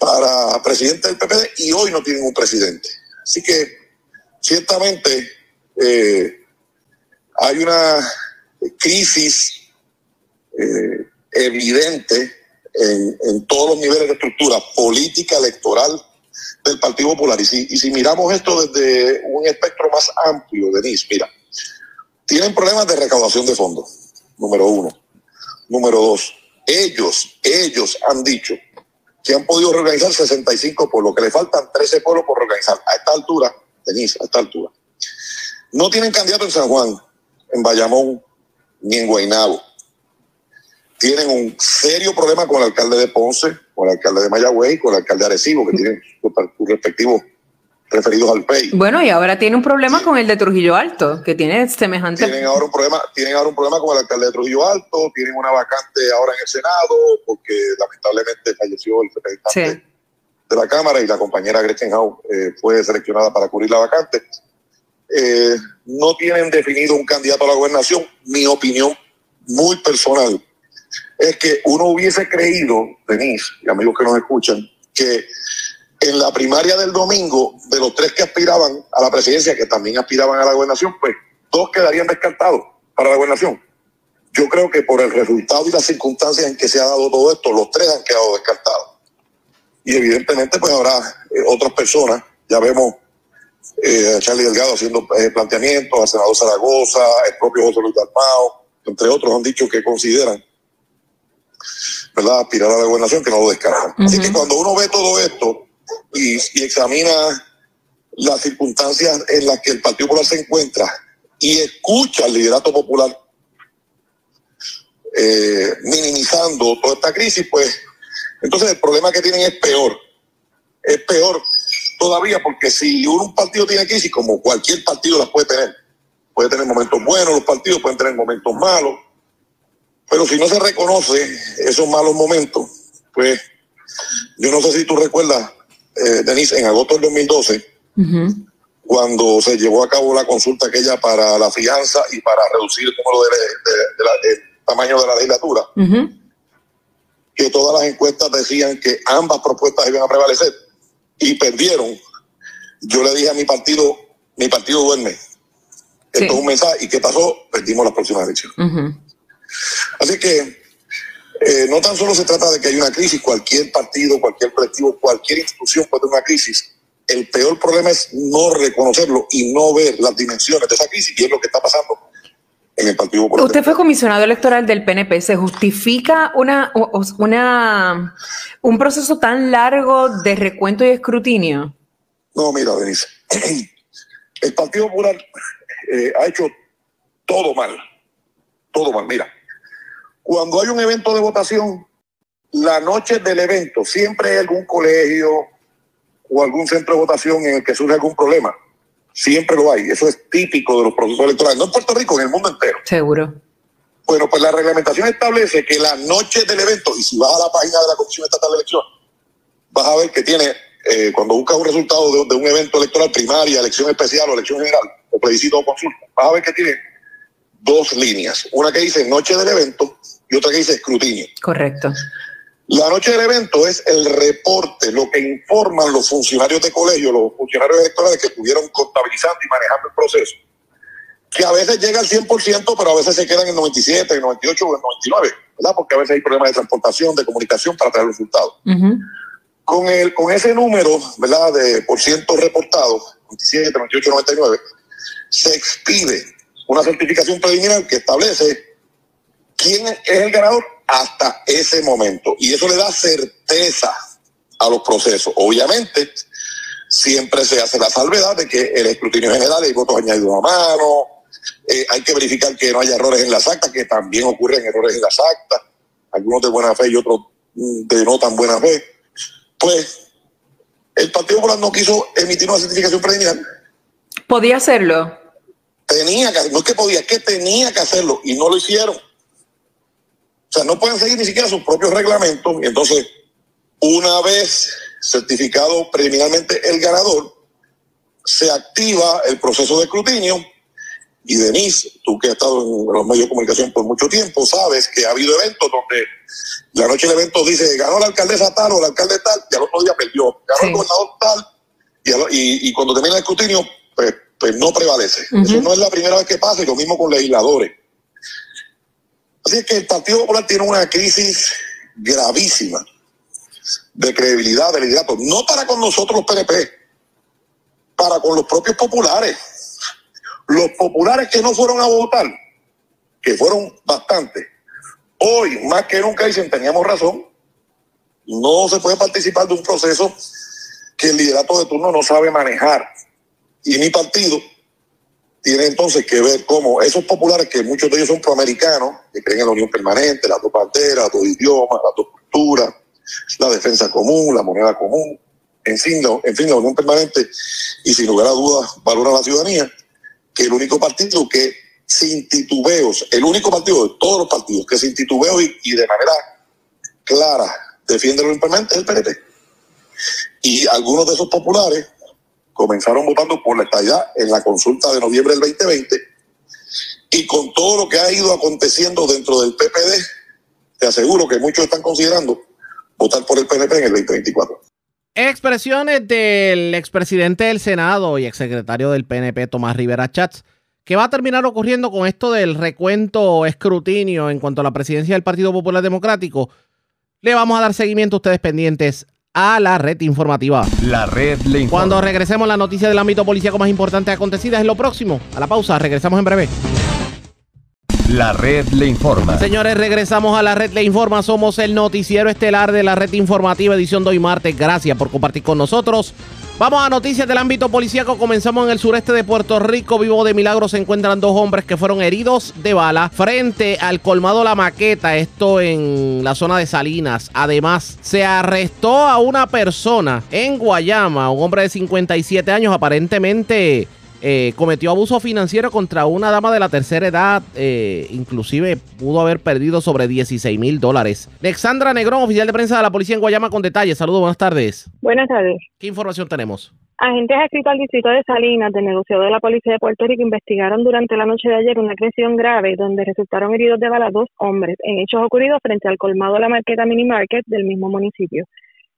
para presidente del PPD y hoy no tienen un presidente. Así que ciertamente eh, hay una crisis eh, evidente en, todos los niveles de estructura política, electoral del Partido Popular. Y si, y si miramos esto desde un espectro más amplio, Denise, mira, tienen problemas de recaudación de fondos, número uno. Número dos, ellos, ellos han dicho que han podido reorganizar 65 pueblos, que le faltan 13 pueblos por reorganizar. A esta altura, Denise, a esta altura. No tienen candidato en San Juan. en Bayamón ni en Guaynabo. Tienen un serio problema con el alcalde de Ponce, con el alcalde de Mayagüey, con el alcalde de Arecibo, que tienen sus respectivos referidos al PEI. Bueno, y ahora tiene un problema con el de Trujillo Alto, que tiene semejante. Tienen ahora un problema, tienen ahora un problema con el alcalde de Trujillo Alto, tienen una vacante ahora en el Senado, porque lamentablemente falleció el representante Sí. de la Cámara y la compañera Gretchen Howe eh, fue seleccionada para cubrir la vacante. Eh, no tienen definido un candidato a la gobernación. Mi opinión muy personal es que uno hubiese creído, Denise y amigos que nos escuchan, que en la primaria del domingo, de los tres que aspiraban a la presidencia, que también aspiraban a la gobernación, pues dos quedarían descartados para la gobernación. Yo creo que por el resultado y las circunstancias en que se ha dado todo esto, los tres han quedado descartados. Y evidentemente, pues habrá eh, otras personas, ya vemos eh, a Charlie Delgado haciendo eh, planteamientos, al senador Zaragoza, el propio José Luis Dalmao, entre otros, han dicho que consideran, ¿verdad?, aspirar a la gobernación, que no lo descartan. Así que cuando uno ve todo esto y, y examina las circunstancias en las que el Partido Popular se encuentra y escucha al liderato popular eh, minimizando toda esta crisis, pues entonces el problema que tienen es peor. Es peor todavía porque si un partido tiene crisis, como cualquier partido las puede tener, puede tener momentos buenos, los partidos pueden tener momentos malos, pero si no se reconoce esos malos momentos, pues yo no sé si tú recuerdas, eh, Denise, en agosto del 2012, cuando se llevó a cabo la consulta aquella para la fianza y para reducir el número de, de- de la- el tamaño de la legislatura, que todas las encuestas decían que ambas propuestas iban a prevalecer y perdieron. Yo le dije a mi partido, mi partido duerme. Esto es un mensaje. ¿Y qué pasó? Perdimos las próximas elecciones. Así que eh, no tan solo se trata de que hay una crisis, cualquier partido, cualquier colectivo, cualquier institución puede tener una crisis. El peor problema es no reconocerlo y no ver las dimensiones de esa crisis y es lo que está pasando en el Partido Popular. Usted fue comisionado electoral del PNP. ¿Se justifica una, un proceso tan largo de recuento y escrutinio? No, mira, Denise. (clears throat) El Partido Popular eh, ha hecho todo mal. Todo mal. Mira, cuando hay un evento de votación, la noche del evento siempre hay algún colegio o algún centro de votación en el que surge algún problema. Siempre lo hay. Eso es típico de los procesos electorales. No en Puerto Rico, en el mundo entero. Seguro. Bueno, pues la reglamentación establece que la noche del evento, y si vas a la página de la Comisión Estatal de Elecciones, vas a ver que tiene, eh, cuando buscas un resultado de, de un evento electoral primaria, elección especial o elección general, o plebiscito o consulta, vas a ver que tiene dos líneas. Una que dice noche del evento y otra que dice escrutinio. Correcto. La noche del evento es el reporte, lo que informan los funcionarios de colegio, los funcionarios electorales que estuvieron contabilizando y manejando el proceso, que a veces llega al 100%, pero a veces se quedan en 97, en 98 o en 99, ¿verdad? Porque a veces hay problemas de transportación, de comunicación para traer resultados. Con, el, con ese número, ¿verdad? De por ciento reportado, 97, 98, 99, se expide una certificación preliminar que establece quién es el ganador hasta ese momento. Y eso le da certeza a los procesos. Obviamente, siempre se hace la salvedad de que el escrutinio general hay votos añadidos a mano, eh, hay que verificar que no haya errores en las actas, que también ocurren errores en las actas, algunos de buena fe y otros mm, de no tan buena fe. Pues el Partido Popular no quiso emitir una certificación preliminar, ¿Podía hacerlo? tenía que, no es que podía, es que tenía que hacerlo y no lo hicieron. O sea, no pueden seguir ni siquiera sus propios reglamentos. Y entonces, una vez certificado preliminarmente el ganador, se activa el proceso de escrutinio. Y Denise, tú que has estado en los medios de comunicación por mucho tiempo, sabes que ha habido eventos donde la noche del evento dice ganó la alcaldesa tal o el alcalde tal, y al otro día perdió. Ganó el gobernador tal, y, y cuando termina el escrutinio, pues, pues no prevalece. Eso no es la primera vez que pasa, y lo mismo con legisladores. Así es que el Partido Popular tiene una crisis gravísima de credibilidad, de liderato, no para con nosotros los PNP, para con los propios populares. Los populares que no fueron a votar, que fueron bastantes, hoy más que nunca dicen teníamos razón, no se puede participar de un proceso que el liderato de turno no sabe manejar. Y mi partido tiene entonces que ver cómo esos populares, que muchos de ellos son proamericanos, que creen en la unión permanente, las dos banderas, los dos idiomas, las dos culturas, la defensa común, la moneda común, en fin, la, en fin, la unión permanente, y sin lugar a dudas valora la ciudadanía, que el único partido que sin titubeos, el único partido de todos los partidos que sin titubeos y, y de manera clara defiende la unión permanente es el PNP. Y algunos de esos populares comenzaron votando por la estabilidad en la consulta de noviembre del 2020 y con todo lo que ha ido aconteciendo dentro del PPD, te aseguro que muchos están considerando votar por el PNP en el 2024. Expresiones del expresidente del Senado y exsecretario del PNP, Tomás Rivera Chats. ¿Qué va a terminar ocurriendo con esto del recuento escrutinio en cuanto a la presidencia del Partido Popular Democrático? Le vamos a dar seguimiento a ustedes pendientes a la red informativa. La red le informa. Cuando regresemos, la noticia del ámbito policíaco más importante acontecida es lo próximo. A la pausa, regresamos en breve. La red le informa. Señores, regresamos a la red Le Informa. Somos el noticiero estelar de la red informativa edición de hoy martes. Gracias por compartir con nosotros. Vamos a noticias del ámbito policíaco. Comenzamos en el sureste de Puerto Rico. Vivo de milagro se encuentran dos hombres que fueron heridos de bala frente al colmado La Maqueta, esto en la zona de Salinas. Además, se arrestó a una persona en Guayama, un hombre de 57 años, aparentemente eh, cometió abuso financiero contra una dama de la tercera edad, eh, inclusive pudo haber perdido sobre 16 mil dólares. Alexandra Negrón, oficial de prensa de la policía en Guayama, con detalles. Saludos, buenas tardes. Buenas tardes. ¿Qué información tenemos? Agentes adscritos al distrito de Salinas del negociado de la Policía de Puerto Rico investigaron durante la noche de ayer una agresión grave donde resultaron heridos de bala dos hombres en hechos ocurridos frente al colmado de la marqueta Mini Market del mismo municipio.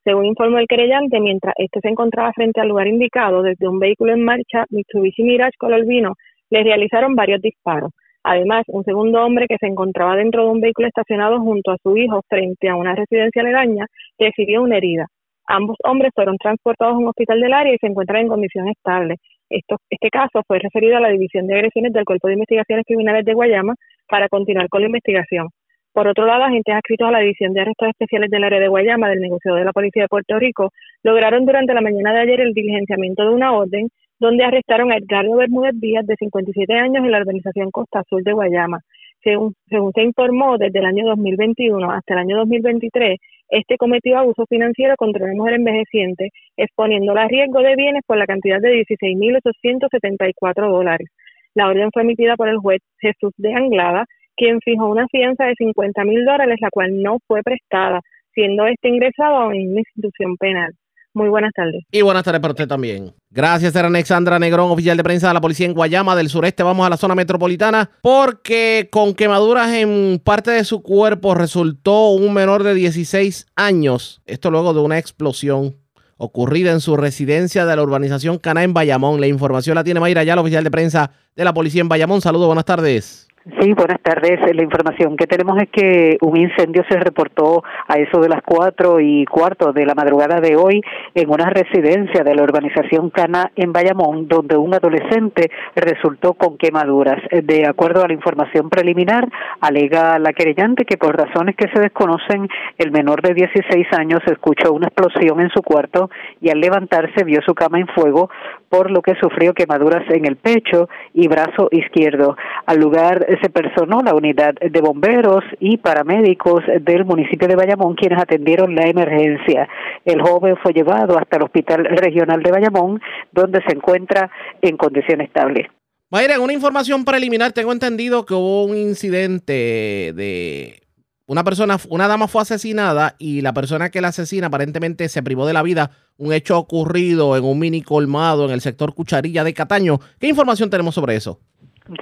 Según informó el querellante, mientras este se encontraba frente al lugar indicado, desde un vehículo en marcha, Mitsubishi Mirage color vino, le realizaron varios disparos. Además, un segundo hombre que se encontraba dentro de un vehículo estacionado junto a su hijo frente a una residencia aledaña recibió una herida. Ambos hombres fueron transportados a un hospital del área y se encuentran en condición estable. Este caso fue referido a la División de Agresiones del Cuerpo de Investigaciones Criminales de Guayama para continuar con la investigación. Por otro lado, agentes adscritos a la División de Arrestos Especiales del área de Guayama del negocio de la Policía de Puerto Rico lograron durante la mañana de ayer el diligenciamiento de una orden donde arrestaron a Edgardo Bermúdez Díaz, de 57 años, en la organización Costa Azul de Guayama. Según, según se informó, desde el año 2021 hasta el año 2023, este cometió abuso financiero contra una mujer envejeciente, exponiéndola a riesgo de bienes por la cantidad de 16.874 dólares. La orden fue emitida por el juez Jesús de Anglada, quien fijó una fianza de 50 mil dólares, la cual no fue prestada, siendo este ingresado en una institución penal. Muy buenas tardes. Y buenas tardes para usted también. Gracias, era Alexandra Negrón, oficial de prensa de la policía en Guayama del sureste. Vamos a la zona metropolitana porque con quemaduras en parte de su cuerpo resultó un menor de 16 años. Esto luego de una explosión ocurrida en su residencia de la urbanización Caná en Bayamón. La información la tiene Mayra ya, oficial de prensa de la policía en Bayamón. Saludos, buenas tardes. Sí, buenas tardes. La información que tenemos es que un incendio se reportó a eso de las cuatro y cuarto de la madrugada de hoy en una residencia de la urbanización Cana en Bayamón, donde un adolescente resultó con quemaduras. De acuerdo a la información preliminar, alega la querellante que por razones que se desconocen, el menor de 16 años escuchó una explosión en su cuarto y al levantarse vio su cama en fuego, por lo que sufrió quemaduras en el pecho y brazo izquierdo. Al lugar se personó la unidad de bomberos y paramédicos del municipio de Bayamón quienes atendieron la emergencia. El joven fue llevado hasta el Hospital Regional de Bayamón donde se encuentra en condición estable. Mayra, una información preliminar tengo entendido que hubo un incidente de una persona, una dama fue asesinada y la persona que la asesina aparentemente se privó de la vida. Un hecho ocurrido en un mini colmado en el sector Cucharilla de Cataño. ¿Qué información tenemos sobre eso?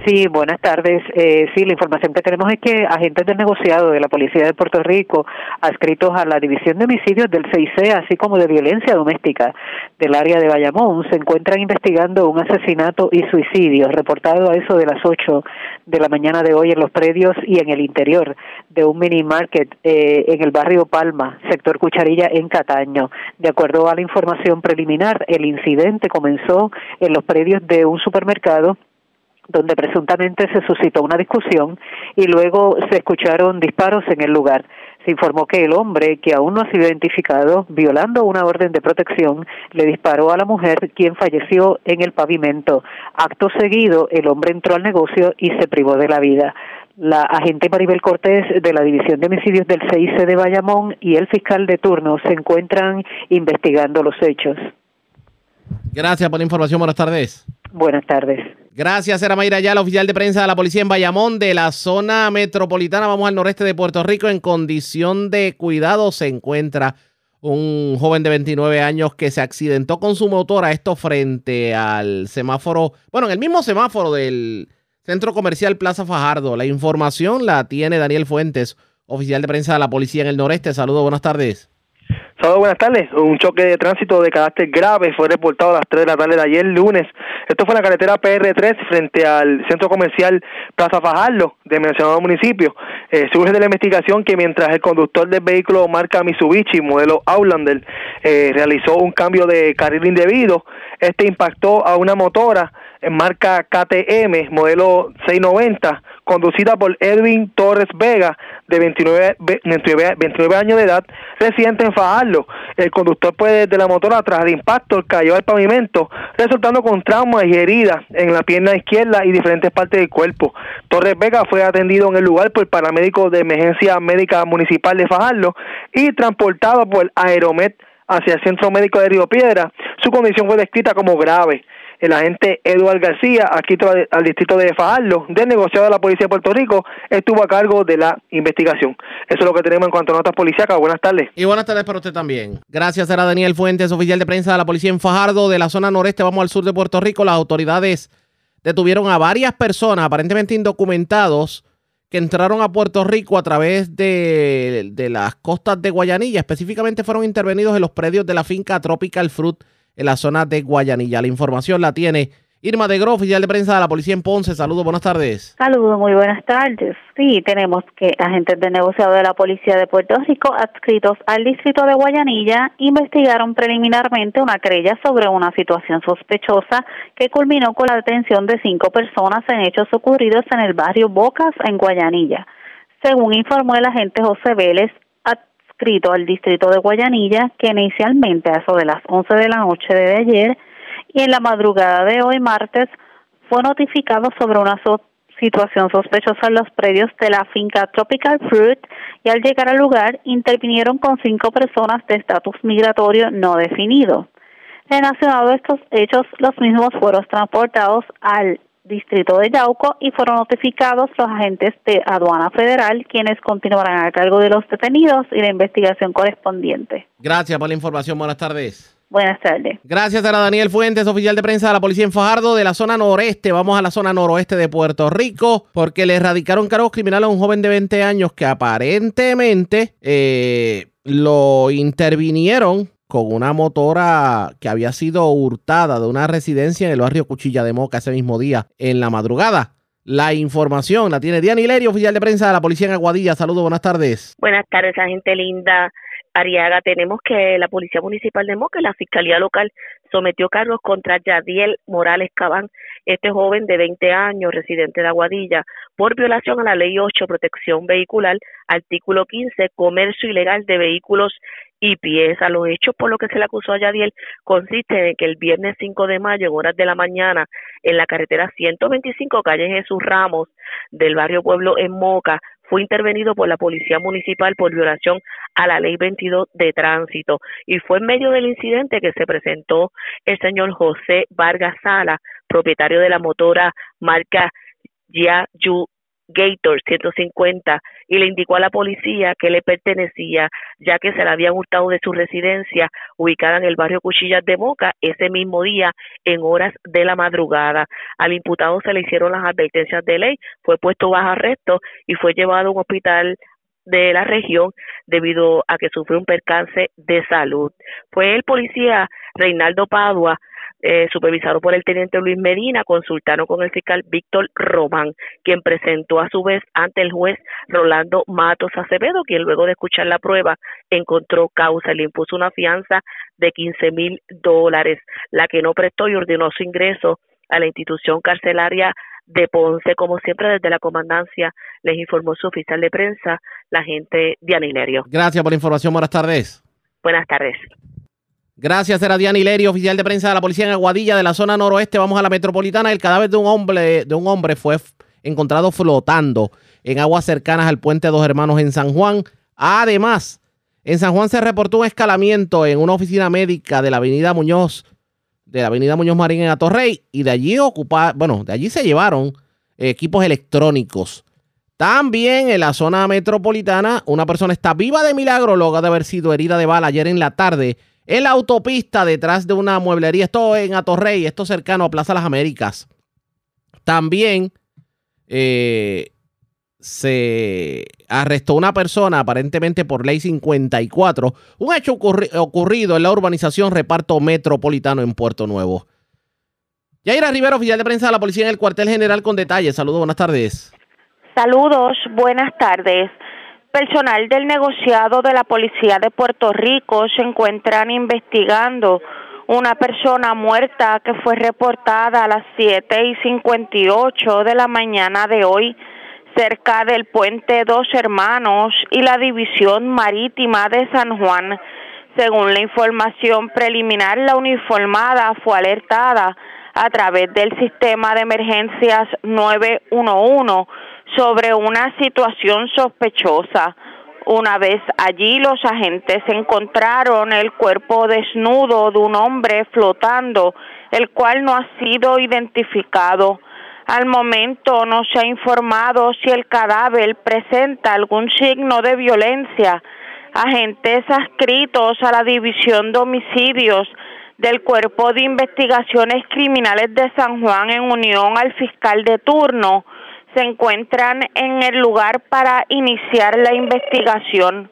Sí, buenas tardes. Eh, sí, la información que tenemos es que agentes del negociado de la Policía de Puerto Rico, adscritos a la División de Homicidios del CIC, así como de Violencia Doméstica del área de Bayamón, se encuentran investigando un asesinato y suicidio reportado a eso de las 8 de la mañana de hoy en los predios y en el interior de un mini market eh, en el barrio Palma, sector Cucharilla, en Cataño. De acuerdo a la información preliminar, el incidente comenzó en los predios de un supermercado donde presuntamente se suscitó una discusión y luego se escucharon disparos en el lugar. Se informó que el hombre, que aún no ha sido identificado, violando una orden de protección, le disparó a la mujer, quien falleció en el pavimento. Acto seguido, el hombre entró al negocio y se privó de la vida. La agente Maribel Cortés de la División de Homicidios del CIC de Bayamón y el fiscal de turno se encuentran investigando los hechos. Gracias por la información. Buenas tardes. Buenas tardes. Gracias, era Mayra la oficial de prensa de la policía en Bayamón, de la zona metropolitana. Vamos al noreste de Puerto Rico. En condición de cuidado se encuentra un joven de 29 años que se accidentó con su motora. Esto frente al semáforo, bueno, en el mismo semáforo del centro comercial Plaza Fajardo. La información la tiene Daniel Fuentes, oficial de prensa de la policía en el noreste. Saludos, buenas tardes. Saludos, buenas tardes. Un choque de tránsito de carácter grave fue reportado a las 3 de la tarde de ayer, lunes. Esto fue en la carretera PR3 frente al centro comercial Plaza Fajardo de mencionado municipio. Eh, surge de la investigación que mientras el conductor del vehículo marca Mitsubishi, modelo Outlander, eh, realizó un cambio de carril indebido, este impactó a una motora en marca KTM, modelo 690, conducida por Edwin Torres Vega, de 29, 29, años de edad, residente en Fajardo. El conductor pues, de la motora tras el impacto cayó al pavimento, resultando con traumas y heridas en la pierna izquierda y diferentes partes del cuerpo. Torres Vega fue atendido en el lugar por paramédicos de emergencia médica municipal de Fajardo y transportado por Aeromet hacia el Centro Médico de Río Piedra. Su condición fue descrita como grave el agente Eduardo García, aquí al distrito de Fajardo, del negociado de la Policía de Puerto Rico, estuvo a cargo de la investigación. Eso es lo que tenemos en cuanto a notas policíacas. Buenas tardes. Y buenas tardes para usted también. Gracias, era Daniel Fuentes, oficial de prensa de la Policía en Fajardo, de la zona noreste. Vamos al sur de Puerto Rico. Las autoridades detuvieron a varias personas, aparentemente indocumentados, que entraron a Puerto Rico a través de, de las costas de Guayanilla. Específicamente fueron intervenidos en los predios de la finca Tropical Fruit en la zona de Guayanilla. La información la tiene Irma de Gro, oficial de prensa de la policía en Ponce. Saludos, buenas tardes. Saludos, muy buenas tardes. Sí, tenemos que agentes de negociado de la policía de Puerto Rico adscritos al distrito de Guayanilla investigaron preliminarmente una querella sobre una situación sospechosa que culminó con la detención de cinco personas en hechos ocurridos en el barrio Bocas, en Guayanilla. Según informó el agente José Vélez, al distrito de Guayanilla, que inicialmente a eso de las 11 de la noche de ayer y en la madrugada de hoy martes fue notificado sobre una situación sospechosa en los predios de la finca Tropical Fruit y al llegar al lugar intervinieron con cinco personas de estatus migratorio no definido. Relacionado a estos hechos, los mismos fueron transportados al distrito de Yauco y fueron notificados los agentes de aduana federal quienes continuarán a cargo de los detenidos y la investigación correspondiente. Gracias por la información. Buenas tardes. Buenas tardes. Gracias a Daniel Fuentes, oficial de prensa de la policía en Fajardo de la zona noreste. Vamos a la zona noroeste de Puerto Rico porque le erradicaron cargos criminales a un joven de 20 años que aparentemente eh, lo intervinieron con una motora que había sido hurtada de una residencia en el barrio Cuchilla de Moca ese mismo día en la madrugada. La información la tiene Diana Hilerio, oficial de prensa de la policía en Aguadilla. Saludos, buenas tardes. Buenas tardes, gente linda. Ariaga, tenemos que la Policía Municipal de Moca y la Fiscalía Local sometió cargos contra Yadiel Morales Cabán, este joven de 20 años, residente de Aguadilla, por violación a la Ley 8, Protección Vehicular, artículo 15, Comercio Ilegal de Vehículos y pieza. Los hechos por lo que se le acusó a Yadiel consiste en que el viernes 5 de mayo, en horas de la mañana, en la carretera 125, calle Jesús Ramos, del barrio Pueblo en Moca, fue intervenido por la Policía Municipal por violación a la Ley 22 de Tránsito. Y fue en medio del incidente que se presentó el señor José Vargas Sala, propietario de la motora marca Yayu Gator 150 y le indicó a la policía que le pertenecía, ya que se la habían hurtado de su residencia ubicada en el barrio Cuchillas de Moca ese mismo día en horas de la madrugada. Al imputado se le hicieron las advertencias de ley, fue puesto bajo arresto y fue llevado a un hospital de la región debido a que sufrió un percance de salud. Fue el policía Reinaldo Padua eh, supervisado por el teniente Luis Medina, consultaron con el fiscal Víctor Román, quien presentó a su vez ante el juez Rolando Matos Acevedo, quien luego de escuchar la prueba encontró causa y le impuso una fianza de 15 mil dólares, la que no prestó y ordenó su ingreso a la institución carcelaria de Ponce. Como siempre, desde la comandancia les informó su oficial de prensa, la agente Diana Hilerio. Gracias por la información. Buenas tardes. Buenas tardes. Gracias, era Diana Hilerio, oficial de prensa de la policía en Aguadilla, de la zona noroeste. Vamos a la metropolitana. El cadáver de un hombre, de un hombre fue encontrado flotando en aguas cercanas al puente Dos Hermanos en San Juan. Además, en San Juan se reportó un escalamiento en una oficina médica de la avenida Muñoz, de la avenida Muñoz Marín en Atorrey, y de allí ocupar, bueno, de allí se llevaron equipos electrónicos. También en la zona metropolitana, una persona está viva de milagro luego de haber sido herida de bala ayer en la tarde en la autopista detrás de una mueblería. Esto en Atorrey, esto cercano a Plaza Las Américas. También eh, se arrestó una persona aparentemente por ley 54, un hecho ocurrido en la urbanización Reparto Metropolitano en Puerto Nuevo. Yaira Rivera, oficial de prensa de la policía en el cuartel general con detalles. Saludos, buenas tardes. Saludos, buenas tardes. Personal del negociado de la Policía de Puerto Rico se encuentran investigando una persona muerta que fue reportada a las 7 y 58 de la mañana de hoy cerca del puente Dos Hermanos y la División Marítima de San Juan. Según la información preliminar, la uniformada fue alertada a través del sistema de emergencias 911 sobre una situación sospechosa. Una vez allí, los agentes encontraron el cuerpo desnudo de un hombre flotando, el cual no ha sido identificado. Al momento no se ha informado si el cadáver presenta algún signo de violencia. Agentes adscritos a la División de Homicidios del Cuerpo de Investigaciones Criminales de San Juan en unión al fiscal de turno se encuentran en el lugar para iniciar la investigación.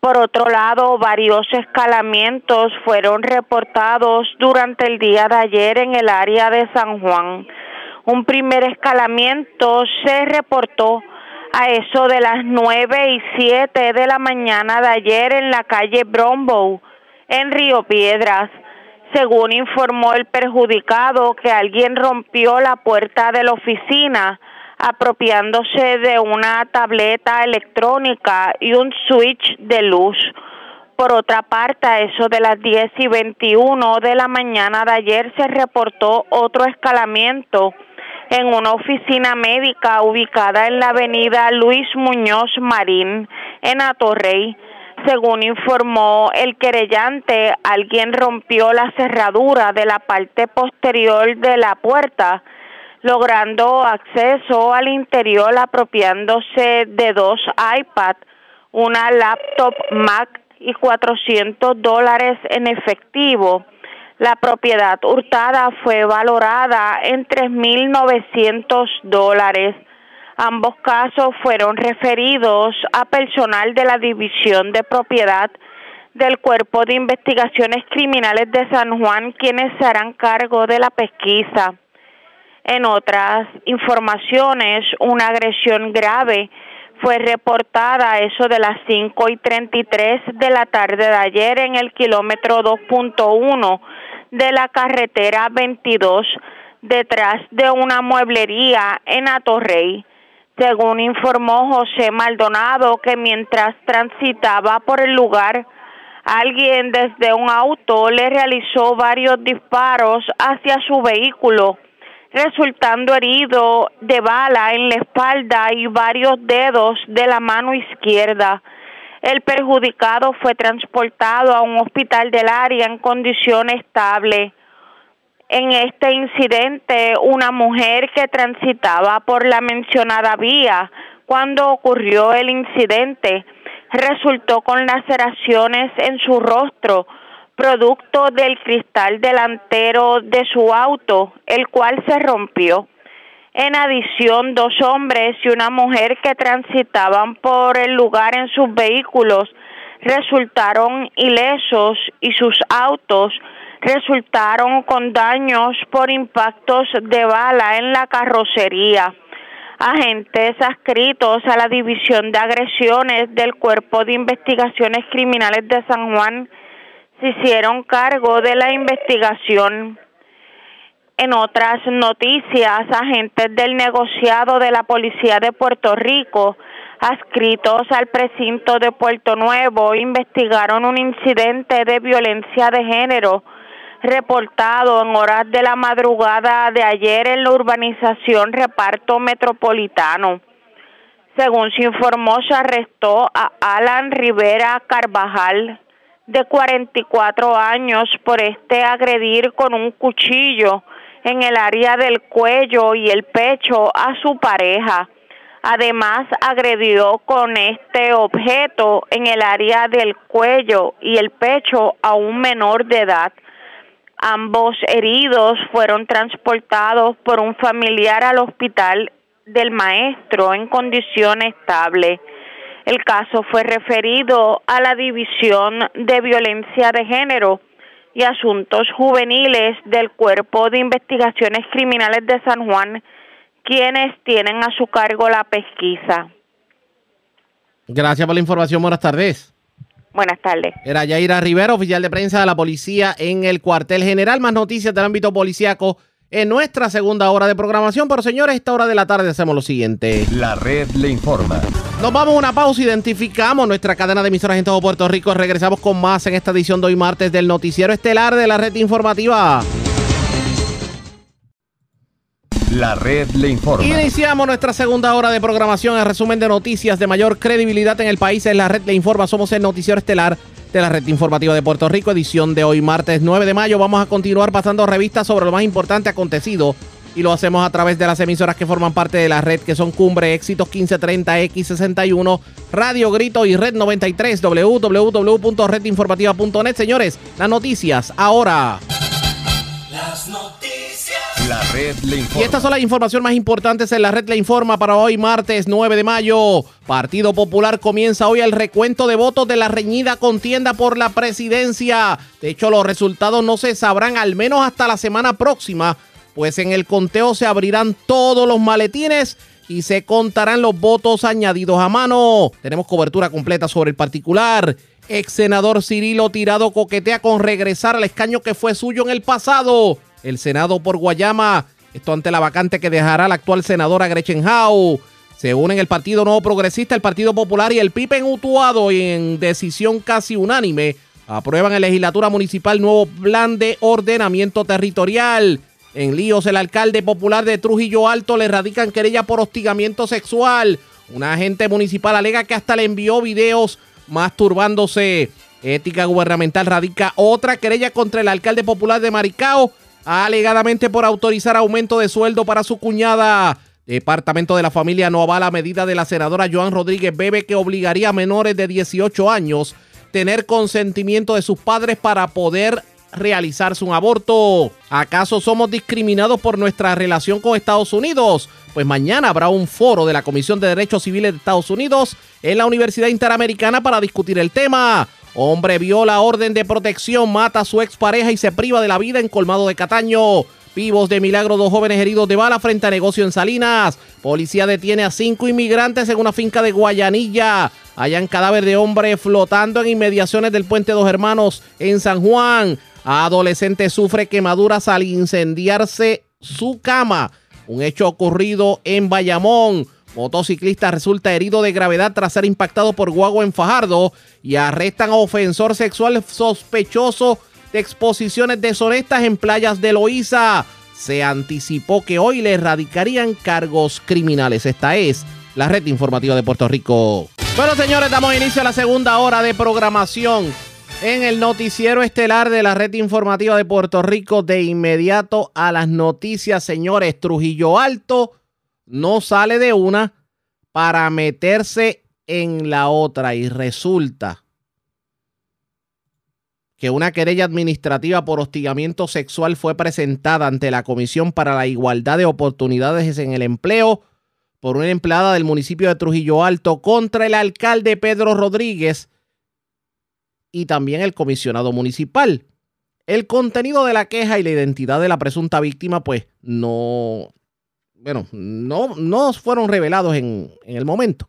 Por otro lado, varios escalamientos fueron reportados durante el día de ayer en el área de San Juan. Un primer escalamiento se reportó a eso de las nueve y siete de la mañana de ayer en la calle Brombow, en Río Piedras. Según informó el perjudicado, que alguien rompió la puerta de la oficina apropiándose de una tableta electrónica y un switch de luz. Por otra parte, a eso de las 10 y 21 de la mañana de ayer se reportó otro escalamiento en una oficina médica ubicada en la avenida Luis Muñoz Marín, en Atorrey. Según informó el querellante, alguien rompió la cerradura de la parte posterior de la puerta logrando acceso al interior apropiándose de dos iPad, una laptop Mac y 400 dólares en efectivo. La propiedad hurtada fue valorada en 3.900 dólares. Ambos casos fueron referidos a personal de la División de Propiedad del Cuerpo de Investigaciones Criminales de San Juan, quienes se harán cargo de la pesquisa. En otras informaciones, una agresión grave fue reportada eso de las 5 y 33 de la tarde de ayer en el kilómetro 2.1 de la carretera 22 detrás de una mueblería en Atorrey. Según informó José Maldonado, que mientras transitaba por el lugar, alguien desde un auto le realizó varios disparos hacia su vehículo resultando herido de bala en la espalda y varios dedos de la mano izquierda. El perjudicado fue transportado a un hospital del área en condición estable. En este incidente, una mujer que transitaba por la mencionada vía cuando ocurrió el incidente resultó con laceraciones en su rostro, producto del cristal delantero de su auto, el cual se rompió. En adición, dos hombres y una mujer que transitaban por el lugar en sus vehículos resultaron ilesos y sus autos resultaron con daños por impactos de bala en la carrocería. Agentes adscritos a la División de Agresiones del Cuerpo de Investigaciones Criminales de San Juan se hicieron cargo de la investigación. En otras noticias, agentes del negociado de la Policía de Puerto Rico, adscritos al precinto de Puerto Nuevo, investigaron un incidente de violencia de género reportado en horas de la madrugada de ayer en la urbanización Reparto Metropolitano. Según se informó, se arrestó a Alan Rivera Carvajal, de 44 años, por este agredir con un cuchillo en el área del cuello y el pecho a su pareja. Además, agredió con este objeto en el área del cuello y el pecho a un menor de edad. Ambos heridos fueron transportados por un familiar al hospital del maestro en condición estable. El caso fue referido a la División de Violencia de Género y Asuntos Juveniles del Cuerpo de Investigaciones Criminales de San Juan, quienes tienen a su cargo la pesquisa. Gracias por la información. Buenas tardes. Buenas tardes. Era Yaira Rivera, oficial de prensa de la policía en el cuartel general. Más noticias del ámbito policíaco en nuestra segunda hora de programación. Pero señores, a esta hora de la tarde hacemos lo siguiente. La red le informa. Nos vamos a una pausa, identificamos nuestra cadena de emisoras en todo Puerto Rico. Regresamos con más en esta edición de hoy martes del noticiero estelar de la red informativa. La red le informa. Iniciamos nuestra segunda hora de programación. El resumen de noticias de mayor credibilidad en el país es la red le informa. Somos el noticiero estelar de la red informativa de Puerto Rico, edición de hoy martes 9 de mayo. Vamos a continuar pasando revistas sobre lo más importante acontecido y lo hacemos a través de las emisoras que forman parte de la red, que son Cumbre, Éxitos 1530, X61, Radio Grito y Red 93, www.redinformativa.net. Señores, las noticias ahora. Las noticias. La red le Y informa. estas son las informaciones más importantes en la red Le Informa para hoy, martes 9 de mayo. Partido Popular comienza hoy el recuento de votos de la reñida contienda por la presidencia. De hecho, los resultados no se sabrán al menos hasta la semana próxima, pues en el conteo se abrirán todos los maletines y se contarán los votos añadidos a mano. Tenemos cobertura completa sobre el particular. Ex senador Cirilo Tirado coquetea con regresar al escaño que fue suyo en el pasado. El Senado por Guayama, esto ante la vacante que dejará la actual senadora Gretchen Howe. Se unen el Partido Nuevo Progresista, el Partido Popular y el PIB en Utuado y en decisión casi unánime aprueban en legislatura municipal nuevo plan de ordenamiento territorial. En líos, el alcalde popular de Trujillo Alto le radican querella por hostigamiento sexual. Un agente municipal alega que hasta le envió videos masturbándose. Ética Gubernamental radica otra querella contra el alcalde popular de Maricao, alegadamente por autorizar aumento de sueldo para su cuñada. Departamento de la Familia no avala medida de la senadora Joan Rodríguez Bebe que obligaría a menores de 18 años tener consentimiento de sus padres para poder realizarse un aborto. ¿Acaso somos discriminados por nuestra relación con Estados Unidos? Pues mañana habrá un foro de la Comisión de Derechos Civiles de Estados Unidos en la Universidad Interamericana para discutir el tema. Hombre viola orden de protección, mata a su expareja y se priva de la vida en Colmado de Cataño. Vivos de milagro, dos jóvenes heridos de bala frente a negocio en Salinas. Policía detiene a cinco inmigrantes en una finca de Guayanilla. Hayan cadáver de hombre flotando en inmediaciones del puente Dos Hermanos en San Juan. Adolescente sufre quemaduras al incendiarse su cama. Un hecho ocurrido en Bayamón. Motociclista resulta herido de gravedad tras ser impactado por guagua en Fajardo y arrestan a ofensor sexual sospechoso de exposiciones deshonestas en playas de Loíza. Se anticipó que hoy le erradicarían cargos criminales. Esta es la red informativa de Puerto Rico. Bueno, señores, damos inicio a la segunda hora de programación en el noticiero estelar de la red informativa de Puerto Rico. De inmediato a las noticias, señores. Trujillo Alto no sale de una para meterse en la otra y resulta que una querella administrativa por hostigamiento sexual fue presentada ante la Comisión para la Igualdad de Oportunidades en el Empleo por una empleada del municipio de Trujillo Alto contra el alcalde Pedro Rodríguez y también el comisionado municipal. El contenido de la queja y la identidad de la presunta víctima, pues no, bueno, no, no fueron revelados en, el momento.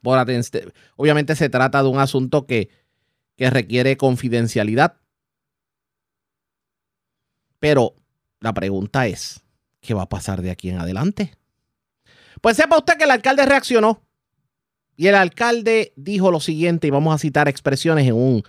Por aten- obviamente se trata de un asunto que, que requiere confidencialidad. Pero la pregunta es, ¿qué va a pasar de aquí en adelante? Pues sepa usted que el alcalde reaccionó y el alcalde dijo lo siguiente, y vamos a citar expresiones en un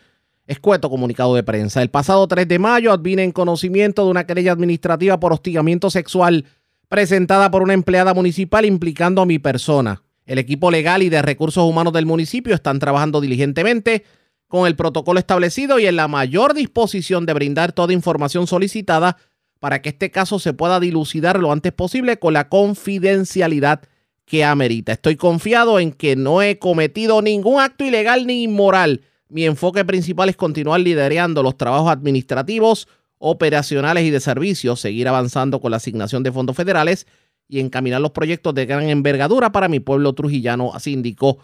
escueto comunicado de prensa. El pasado 3 de mayo advine en conocimiento de una querella administrativa por hostigamiento sexual presentada por una empleada municipal implicando a mi persona. El equipo legal y de recursos humanos del municipio están trabajando diligentemente con el protocolo establecido y en la mayor disposición de brindar toda información solicitada para que este caso se pueda dilucidar lo antes posible con la confidencialidad que amerita. Estoy confiado en que no he cometido ningún acto ilegal ni inmoral. Mi enfoque principal es continuar liderando los trabajos administrativos, operacionales y de servicios, seguir avanzando con la asignación de fondos federales y encaminar los proyectos de gran envergadura para mi pueblo trujillano, así indicó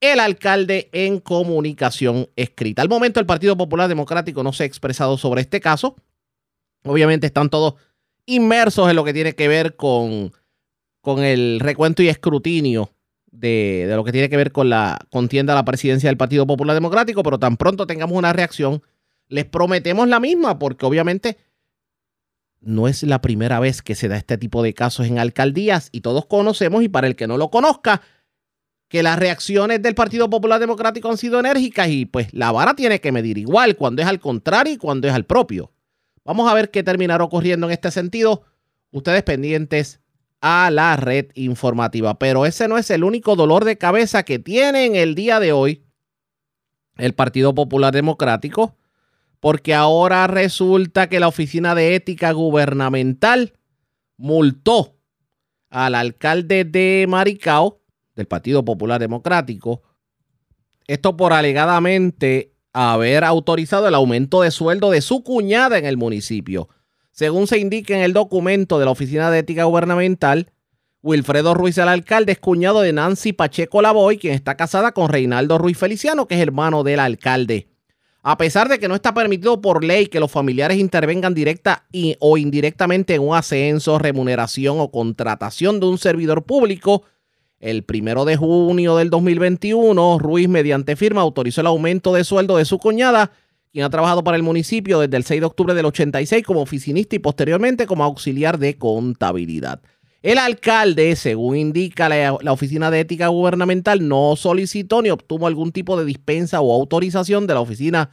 el alcalde en comunicación escrita. Al momento el Partido Popular Democrático no se ha expresado sobre este caso. Obviamente están todos inmersos en lo que tiene que ver con, con el recuento y escrutinio de, de, lo que tiene que ver con la contienda a la presidencia del Partido Popular Democrático, pero tan pronto tengamos una reacción, les prometemos la misma, porque obviamente no es la primera vez que se da este tipo de casos en alcaldías y todos conocemos, y para el que no lo conozca, que las reacciones del Partido Popular Democrático han sido enérgicas y pues la vara tiene que medir igual cuando es al contrario y cuando es al propio. Vamos a ver qué terminará ocurriendo en este sentido. Ustedes pendientes a la red informativa. Pero ese no es el único dolor de cabeza que tiene en el día de hoy el Partido Popular Democrático, porque ahora resulta que la Oficina de Ética Gubernamental multó al alcalde de Maricao, del Partido Popular Democrático, esto por alegadamente haber autorizado el aumento de sueldo de su cuñada en el municipio. Según se indica en el documento de la Oficina de Ética Gubernamental, Wilfredo Ruiz, el alcalde, es cuñado de Nancy Pacheco Lavoy, quien está casada con Reinaldo Ruiz Feliciano, que es hermano del alcalde. A pesar de que no está permitido por ley que los familiares intervengan directa y, o indirectamente en un ascenso, remuneración o contratación de un servidor público, el primero de junio del 2021, Ruiz, mediante firma, autorizó el aumento de sueldo de su cuñada, quien ha trabajado para el municipio desde el 6 de octubre del 86 como oficinista y posteriormente como auxiliar de contabilidad. El alcalde, según indica la, Oficina de Ética Gubernamental, no solicitó ni obtuvo algún tipo de dispensa o autorización de la Oficina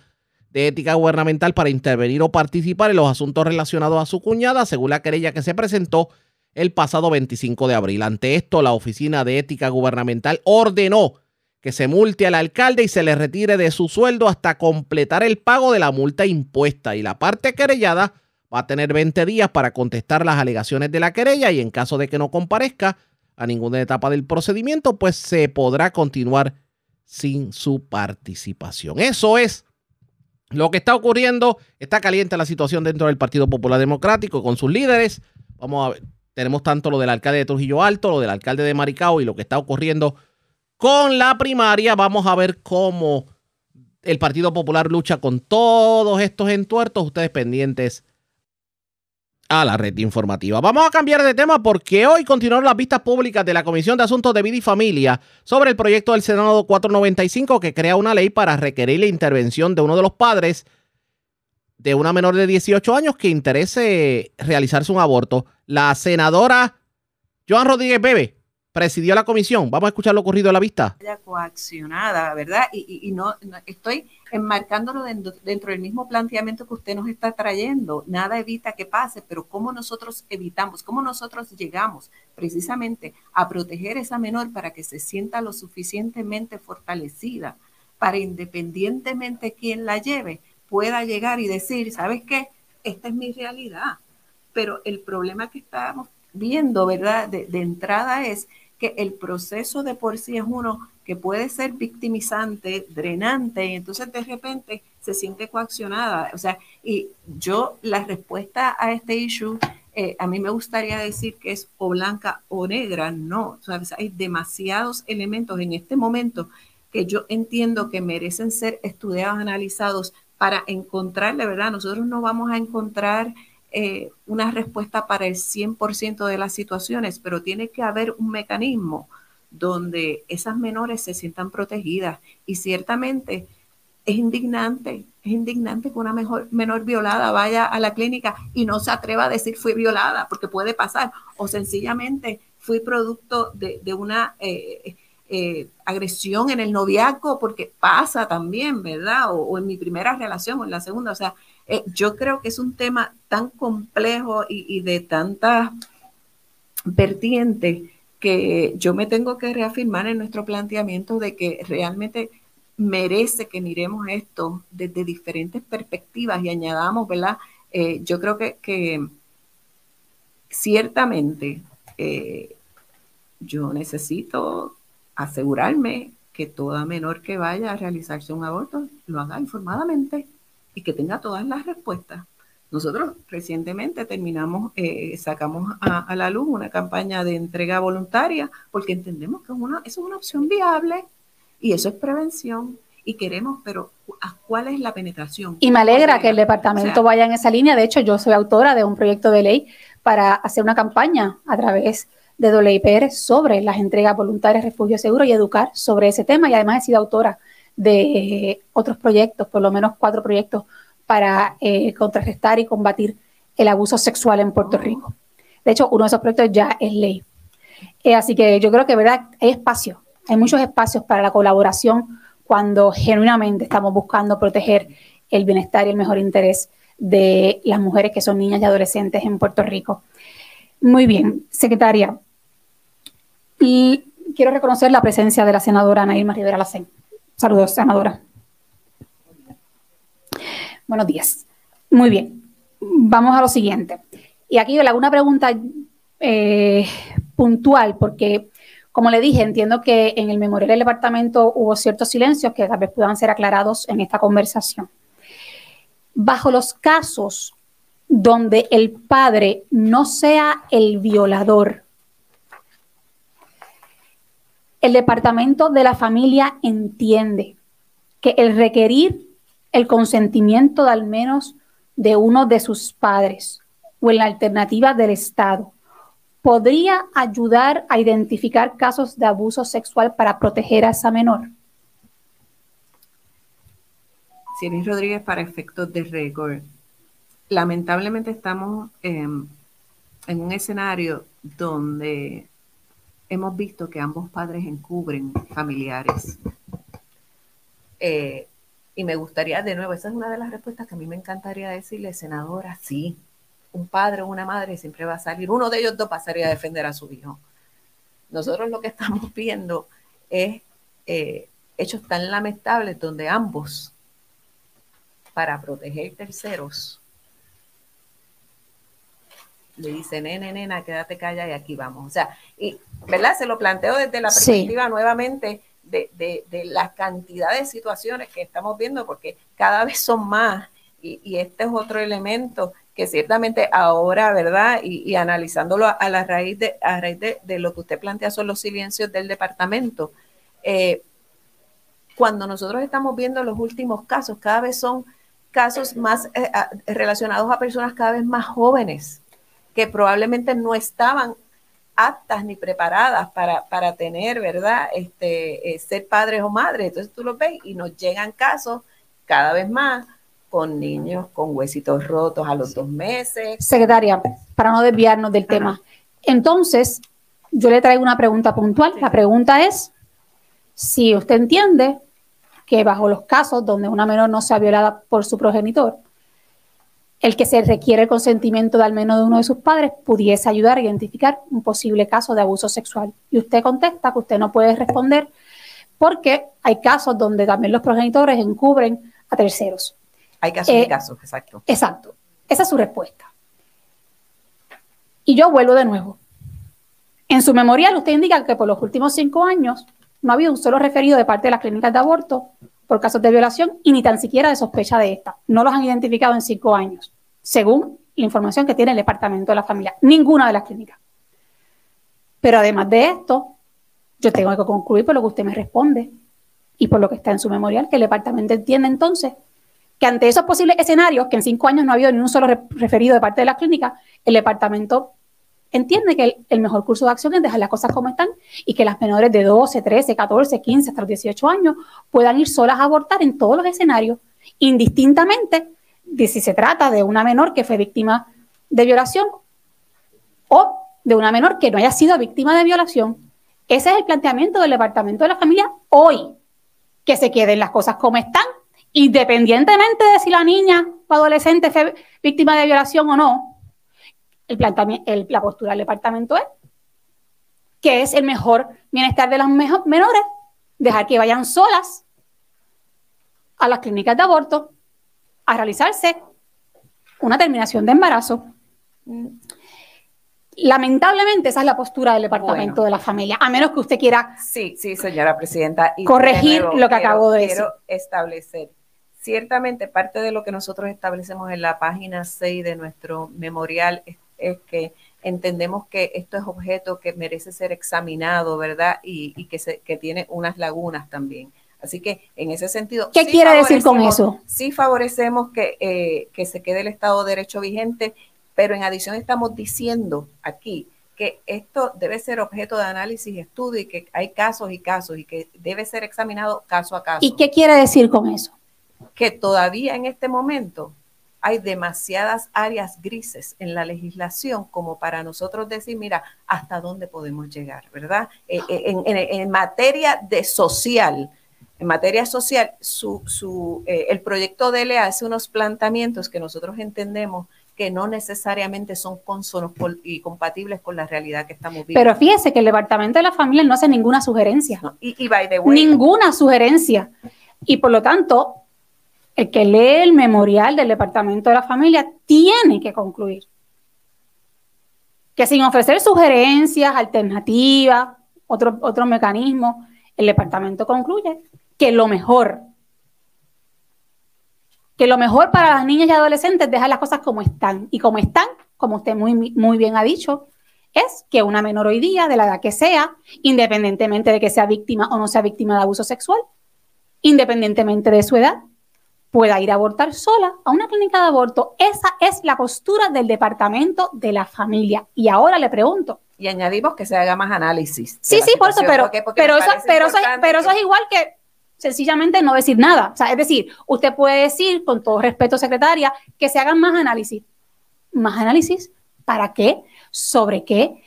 de Ética Gubernamental para intervenir o participar en los asuntos relacionados a su cuñada, según la querella que se presentó el pasado 25 de abril. Ante esto, la Oficina de Ética Gubernamental ordenó que se multe al alcalde y se le retire de su sueldo hasta completar el pago de la multa impuesta. Y la parte querellada va a tener 20 días para contestar las alegaciones de la querella y en caso de que no comparezca a ninguna etapa del procedimiento, pues se podrá continuar sin su participación. Eso es lo que está ocurriendo. Está caliente la situación dentro del Partido Popular Democrático con sus líderes. Vamos a ver, tenemos tanto lo del alcalde de Trujillo Alto, lo del alcalde de Maricao y lo que está ocurriendo con la primaria. Vamos a ver cómo el Partido Popular lucha con todos estos entuertos. Ustedes pendientes a la red informativa. Vamos a cambiar de tema porque hoy continuaron las vistas públicas de la Comisión de Asuntos de Vida y Familia sobre el proyecto del Senado 495 que crea una ley para requerir la intervención de uno de los padres de una menor de 18 años que interese realizarse un aborto. La senadora Joan Rodríguez Bebe presidió la comisión. Vamos a escuchar lo ocurrido a la vista. Coaccionada, ¿verdad? Y, y, no, estoy enmarcándolo dentro, del mismo planteamiento que usted nos está trayendo. Nada evita que pase, pero ¿cómo nosotros evitamos, cómo nosotros llegamos precisamente a proteger a esa menor para que se sienta lo suficientemente fortalecida para independientemente quién la lleve, pueda llegar y decir, ¿sabes qué? Esta es mi realidad. Pero el problema que estamos viendo, ¿verdad? De, entrada es el proceso de por sí es uno que puede ser victimizante, drenante, y entonces de repente se siente coaccionada. O sea, y yo la respuesta a este issue, eh, a mí me gustaría decir que es o blanca o negra, no. O hay demasiados elementos en este momento que yo entiendo que merecen ser estudiados, analizados para encontrarle, ¿verdad? Nosotros no vamos a encontrar eh, una respuesta para el 100% de las situaciones, pero tiene que haber un mecanismo donde esas menores se sientan protegidas y ciertamente es indignante, es indignante que una mejor, menor violada vaya a la clínica y no se atreva a decir fui violada, porque puede pasar, o sencillamente fui producto de, una eh, eh, agresión en el noviazgo, porque pasa también, ¿verdad? O, o, en mi primera relación o en la segunda. O sea, eh, yo creo que es un tema tan complejo y, de tantas vertientes que yo me tengo que reafirmar en nuestro planteamiento de que realmente merece que miremos esto desde diferentes perspectivas y añadamos, ¿verdad? Eh, yo creo que, que ciertamente eh, yo necesito asegurarme que toda menor que vaya a realizarse un aborto lo haga informadamente y que tenga todas las respuestas. Nosotros recientemente terminamos, eh, sacamos a, a, la luz una campaña de entrega voluntaria porque entendemos que es una, eso es una opción viable y eso es prevención y queremos, pero ¿cuál es la penetración? Y me alegra que el departamento o sea, vaya en esa línea. De hecho, yo soy autora de un proyecto de ley para hacer una campaña a través de WIPR sobre las entregas voluntarias, refugio seguro y educar sobre ese tema. Y además he sido autora de otros proyectos, por lo menos cuatro proyectos para eh, contrarrestar y combatir el abuso sexual en Puerto Rico. De hecho, uno de esos proyectos ya es ley. Eh, así que yo creo que verdad hay espacio, hay muchos espacios para la colaboración cuando genuinamente estamos buscando proteger el bienestar y el mejor interés de las mujeres que son niñas y adolescentes en Puerto Rico. Muy bien, secretaria. Y quiero reconocer la presencia de la senadora Ana Irma Rivera Lacén. Saludos, senadora. Buenos días. Muy bien, vamos a lo siguiente. Y aquí le hago una pregunta eh, puntual, porque como le dije, entiendo que en el memorial del departamento hubo ciertos silencios que tal vez puedan ser aclarados en esta conversación. Bajo los casos donde el padre no sea el violador, el departamento de la familia entiende que el requerir el consentimiento de al menos de uno de sus padres o en la alternativa del Estado podría ayudar a identificar casos de abuso sexual para proteger a esa menor? Rodríguez, para efectos de récord, lamentablemente estamos eh, en un escenario donde hemos visto que ambos padres encubren familiares. Eh, y me gustaría, de nuevo, esa es una de las respuestas que a mí me encantaría decirle, senadora, sí, un padre o una madre siempre va a salir, uno de ellos dos pasaría a defender a su hijo. Nosotros lo que estamos viendo es eh, hechos tan lamentables donde ambos, para proteger terceros, le dicen, nene, nena, quédate calla y aquí vamos. O sea, y, ¿verdad? Se lo planteo desde la perspectiva sí. nuevamente de, de, de, la cantidad de situaciones que estamos viendo, porque cada vez son más, y, y este es otro elemento que ciertamente ahora, ¿verdad? Y, y analizándolo a, a, la raíz, de, a raíz de, de, lo que usted plantea son los silencios del departamento. Eh, cuando nosotros estamos viendo los últimos casos, cada vez son casos más eh, relacionados a personas cada vez más jóvenes, que probablemente no estaban aptas ni preparadas para, para tener, ¿verdad? Este, eh, ser padres o madres. Entonces tú lo ves y nos llegan casos cada vez más con niños con huesitos rotos a los dos meses. Secretaria, para no desviarnos del Ajá. tema. Entonces, yo le traigo una pregunta puntual. Sí. La pregunta es si usted entiende que bajo los casos donde una menor no sea violada por su progenitor, el que se requiere el consentimiento de al menos de uno de sus padres pudiese ayudar a identificar un posible caso de abuso sexual. Y usted contesta que usted no puede responder porque hay casos donde también los progenitores encubren a terceros. Hay casos eh, y casos, exacto. Exacto. Esa es su respuesta. Y yo vuelvo de nuevo. En su memorial usted indica que por los últimos cinco años no ha habido un solo referido de parte de las clínicas de aborto por casos de violación y ni tan siquiera de sospecha de esta. No los han identificado en cinco años, según la información que tiene el Departamento de la Familia. Ninguna de las clínicas. Pero además de esto, yo tengo que concluir por lo que usted me responde y por lo que está en su memorial, que el departamento entiende entonces que ante esos posibles escenarios, que en cinco años no ha habido ni un solo re referido de parte de la clínica, el departamento entiende que el, el mejor curso de acción es dejar las cosas como están y que las menores de 12, 13, 14, 15 hasta los 18 años puedan ir solas a abortar en todos los escenarios, indistintamente si se trata de una menor que fue víctima de violación o de una menor que no haya sido víctima de violación. Ese es el planteamiento del Departamento de la Familia hoy, que se queden las cosas como están, independientemente de si la niña o adolescente fue víctima de violación o no. El el- la postura del departamento es que es el mejor bienestar de las menores, dejar que vayan solas a las clínicas de aborto a realizarse una terminación de embarazo. Lamentablemente esa es la postura del Departamento de la Familia, a menos que usted quiera Sí, sí, señora presidenta. Y Corregir nuevo, lo que quiero- acabo de quiero decir. establecer. Ciertamente, parte de lo que nosotros establecemos en la página 6 de nuestro memorial es, es que entendemos que esto es objeto que merece ser examinado, ¿verdad? Y, y que, se, que tiene unas lagunas también. Así que en ese sentido. ¿Qué sí quiere decir con eso? Sí favorecemos que, eh, que se quede el Estado de Derecho vigente, pero en adición estamos diciendo aquí que esto debe ser objeto de análisis y estudio y que hay casos y casos y que debe ser examinado caso a caso. ¿Y qué quiere decir con eso? Que todavía en este momento hay demasiadas áreas grises en la legislación como para nosotros decir, mira, hasta dónde podemos llegar, ¿verdad? Eh, eh, En, en- en materia de social, en materia social, su, su, eh, el proyecto de ley hace unos planteamientos que nosotros entendemos que no necesariamente son consonos y compatibles con la realidad que estamos viviendo. Pero fíjese que el Departamento de la Familia no hace ninguna sugerencia. y, y by the way, Ninguna sugerencia. Y por lo tanto, el que lee el memorial del Departamento de la Familia tiene que concluir que sin ofrecer sugerencias, alternativas, otro, otro mecanismo, el departamento concluye que lo mejor, que lo mejor para las niñas y adolescentes es dejar las cosas como están. Y como están, como usted muy, muy bien ha dicho, es que una menor hoy día, de la edad que sea, independientemente de que sea víctima o no sea víctima de abuso sexual, independientemente de su edad, pueda ir a abortar sola a una clínica de aborto. Esa es la postura del departamento de la familia. Y ahora le pregunto. y añadimos que se haga más análisis. Sí, sí, por eso, pero, porque- porque pero, me eso, pero, eso, pero eso es igual que sencillamente no decir nada. O sea, es decir, usted puede decir, con todo respeto, secretaria, que se hagan más análisis. ¿Más análisis? ¿Para qué? ¿Sobre qué?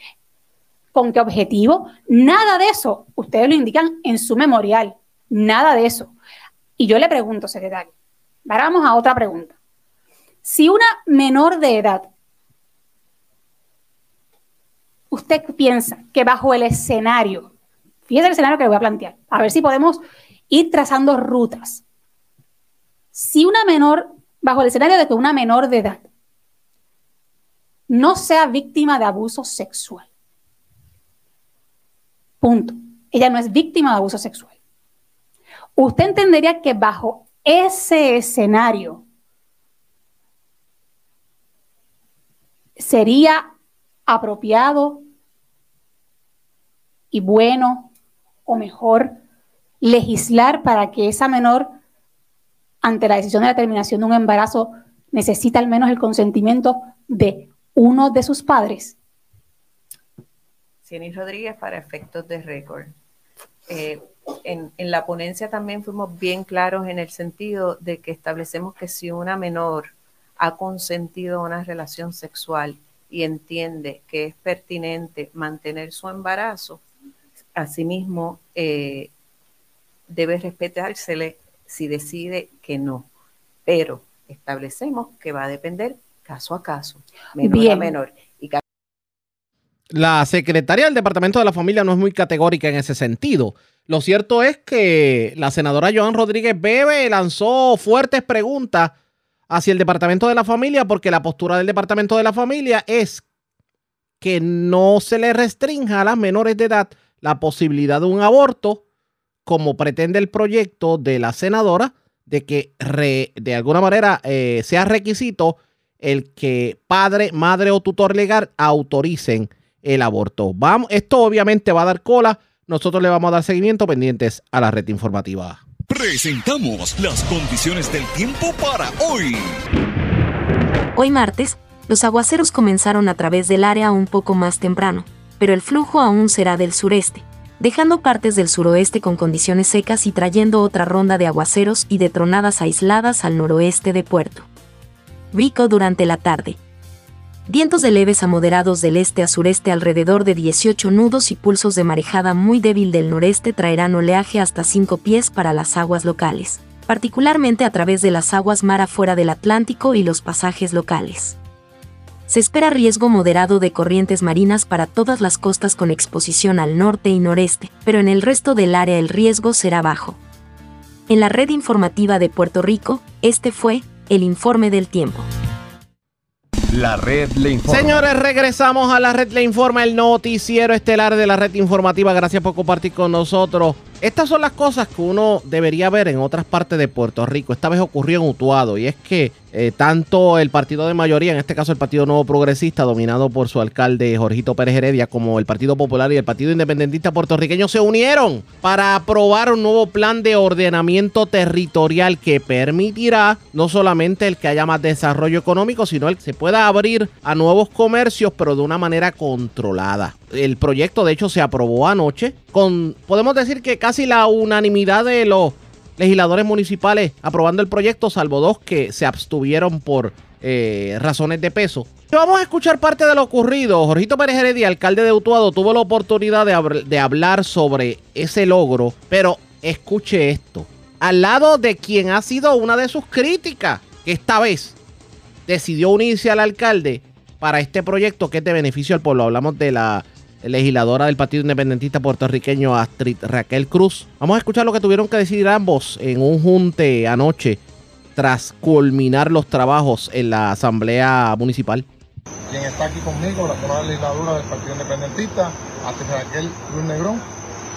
¿Con qué objetivo? Nada de eso. Ustedes lo indican en su memorial. Nada de eso. Y yo le pregunto, secretario, vamos a otra pregunta. Si una menor de edad, usted piensa que bajo el escenario, fíjese el escenario que le voy a plantear, a ver si podemos ir trazando rutas. Si una menor, bajo el escenario de que una menor de edad no sea víctima de abuso sexual, punto, ella no es víctima de abuso sexual. Usted entendería que bajo ese escenario sería apropiado y bueno o mejor legislar para que esa menor, ante la decisión de la terminación de un embarazo, necesita al menos el consentimiento de uno de sus padres. Cieny Rodríguez para efectos de récord. Eh, en, en la ponencia también fuimos bien claros en el sentido de que establecemos que si una menor ha consentido una relación sexual y entiende que es pertinente mantener su embarazo, asimismo eh, debe respetársele si decide que no. Pero establecemos que va a depender caso a caso, menor a Bien. menor. Y La secretaria del Departamento de la Familia no es muy categórica en ese sentido. Lo cierto es que la senadora Joan Rodríguez Bebe lanzó fuertes preguntas hacia el Departamento de la Familia porque la postura del Departamento de la Familia es que no se le restrinja a las menores de edad la posibilidad de un aborto como pretende el proyecto de la senadora de que re- de alguna manera eh, sea requisito el que padre, madre o tutor legal autoricen el aborto. Vamos, esto obviamente va a dar cola. Nosotros le vamos a dar seguimiento pendientes a la red informativa. Presentamos las condiciones del tiempo para hoy. Hoy martes, Los aguaceros comenzaron a través del área un poco más temprano, pero el flujo aún será del sureste, dejando partes del suroeste con condiciones secas y trayendo otra ronda de aguaceros y de tronadas aisladas al noroeste de Puerto Rico durante la tarde. Vientos de leves a moderados del este a sureste alrededor de 18 nudos y pulsos de marejada muy débil del noreste traerán oleaje hasta 5 pies para las aguas locales, particularmente a través de las aguas mar afuera del Atlántico y los pasajes locales. Se espera riesgo moderado de corrientes marinas para todas las costas con exposición al norte y noreste, pero en el resto del área el riesgo será bajo. En la red informativa de Puerto Rico, este fue el informe del tiempo. La red le informa. Señores, regresamos a la red le informa, el noticiero estelar de la red informativa. Gracias por compartir con nosotros. Estas son las cosas que uno debería ver en otras partes de Puerto Rico. Esta vez ocurrió en Utuado y es que eh, tanto el partido de mayoría, en este caso el Partido Nuevo Progresista, dominado por su alcalde Jorgito Pérez Heredia, como el Partido Popular y el Partido Independentista puertorriqueño se unieron para aprobar un nuevo plan de ordenamiento territorial que permitirá no solamente el que haya más desarrollo económico, sino el que se pueda abrir a nuevos comercios, pero de una manera controlada. El proyecto, de hecho, se aprobó anoche con, podemos decir que casi la unanimidad de los legisladores municipales aprobando el proyecto, salvo dos que se abstuvieron por eh, razones de peso. Vamos a escuchar parte de lo ocurrido. Jorgito Pérez Heredia, alcalde de Utuado, tuvo la oportunidad de, hablar sobre ese logro, pero escuche esto. Al lado de quien ha sido una de sus críticas, que esta vez decidió unirse al alcalde para este proyecto que es de beneficio al pueblo. Hablamos de la legisladora del Partido Independentista puertorriqueño Astrid Raquel Cruz. Vamos a escuchar lo que tuvieron que decir ambos en un junte anoche tras culminar los trabajos en la Asamblea Municipal. Quien está aquí conmigo, la nueva legisladora del Partido Independentista, Astrid Raquel Cruz Negrón,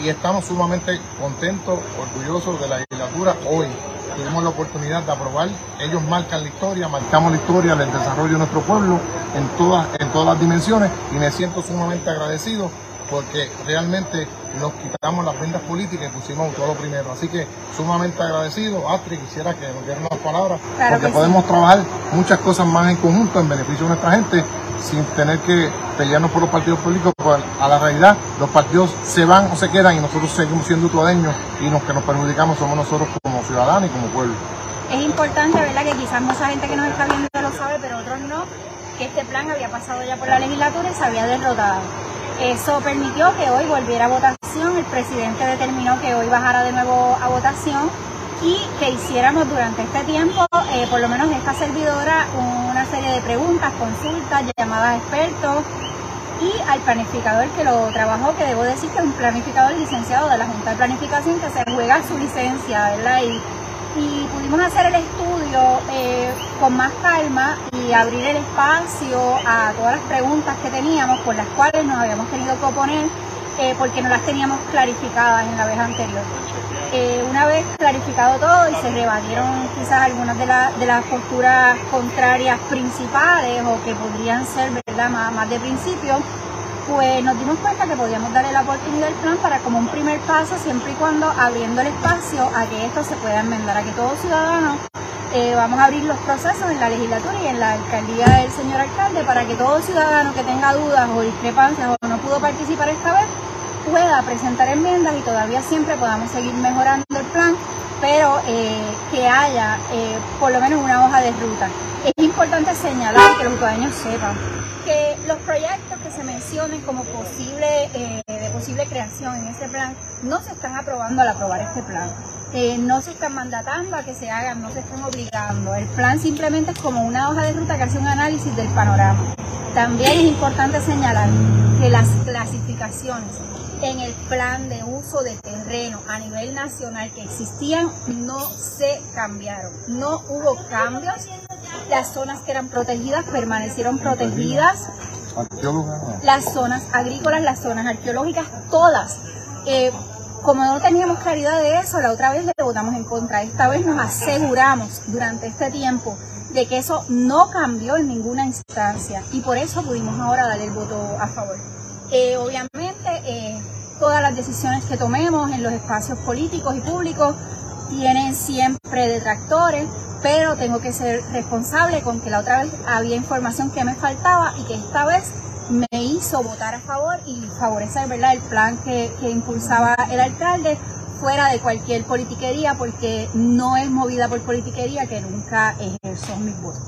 y estamos sumamente contentos, orgullosos de la legislatura hoy tuvimos la oportunidad de aprobar. Ellos marcan la historia, marcamos la historia del desarrollo de nuestro pueblo en todas, en todas las dimensiones y me siento sumamente agradecido porque realmente nos quitamos las vendas políticas y pusimos todo lo primero. Así que sumamente agradecido. Astrid, quisiera que nos dieran unas palabras porque podemos trabajar muchas cosas más en conjunto en beneficio de nuestra gente sin tener que pelearnos por los partidos políticos, pues, a la realidad los partidos se van o se quedan y nosotros seguimos siendo utuadeños y los que nos perjudicamos somos nosotros como ciudadanos y como pueblo. Es importante, ¿verdad? Que quizás mucha gente que nos está viendo lo sabe, pero otros no, que este plan había pasado ya por la legislatura y se había derrotado. Eso permitió que hoy volviera a votación, el presidente determinó que hoy bajara de nuevo a votación y que hiciéramos durante este tiempo, eh, por lo menos esta servidora, una serie de preguntas, consultas, llamadas a expertos y al planificador que lo trabajó, que debo decir que es un planificador licenciado de la Junta de Planificación que se juega su licencia, ¿verdad? Y, y pudimos hacer el estudio eh, con más calma y abrir el espacio a todas las preguntas que teníamos por las cuales nos habíamos tenido que oponer eh, porque no las teníamos clarificadas en la vez anterior. Eh, una vez clarificado todo y se rebatieron quizás algunas de, de las posturas contrarias principales o que podrían ser ¿verdad? Más de principio, pues nos dimos cuenta que podíamos darle la oportunidad al plan para como un primer paso, siempre y cuando abriendo el espacio a que esto se pueda enmendar, a que todo ciudadano eh, vamos a abrir los procesos en la legislatura y en la alcaldía del señor alcalde para que todo ciudadano que tenga dudas o discrepancias o no pudo participar esta vez pueda presentar enmiendas y todavía siempre podamos seguir mejorando el plan, pero eh, que haya eh, por lo menos una hoja de ruta. Es importante señalar que los usuarios sepan que los proyectos que se mencionen como posible, eh, de posible creación en este plan no se están aprobando al aprobar este plan. no se están mandatando a que se hagan, no se están obligando. El plan simplemente es como una hoja de ruta que hace un análisis del panorama. También es importante señalar que las clasificaciones en el plan de uso de terreno a nivel nacional que existían no se cambiaron. No hubo cambios. Las zonas que eran protegidas permanecieron protegidas. Las zonas agrícolas, las zonas arqueológicas, todas. Eh, como no teníamos claridad de eso, la otra vez le votamos en contra. Esta vez nos aseguramos durante este tiempo de que eso no cambió en ninguna instancia y por eso pudimos ahora darle el voto a favor. Eh, obviamente, eh, todas las decisiones que tomemos en los espacios políticos y públicos tienen siempre detractores, pero tengo que ser responsable con que la otra vez había información que me faltaba y que esta vez me hizo votar a favor y favorecer el plan que, que impulsaba el alcalde fuera de cualquier politiquería porque no es movida por politiquería que nunca ejerzo mis votos.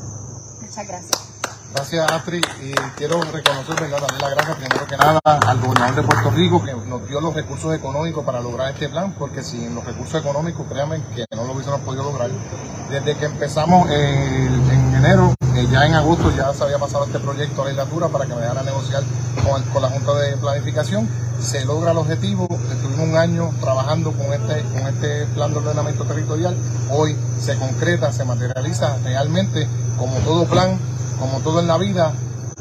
Muchas gracias. Gracias, Astrid. Y quiero reconocer, ¿verdad? Darle las gracias primero que nada al gobernador de Puerto Rico que nos dio los recursos económicos para lograr este plan, porque sin los recursos económicos, créanme que no lo hubiésemos podido lograr. Desde que empezamos eh, en enero, eh, ya en agosto ya se había pasado este proyecto a la legislatura para que me dejara negociar con, con la Junta de Planificación. Se logra el objetivo, estuvimos un año trabajando con este, con este plan de ordenamiento territorial. Hoy se concreta, se materializa realmente como todo plan como todo en la vida,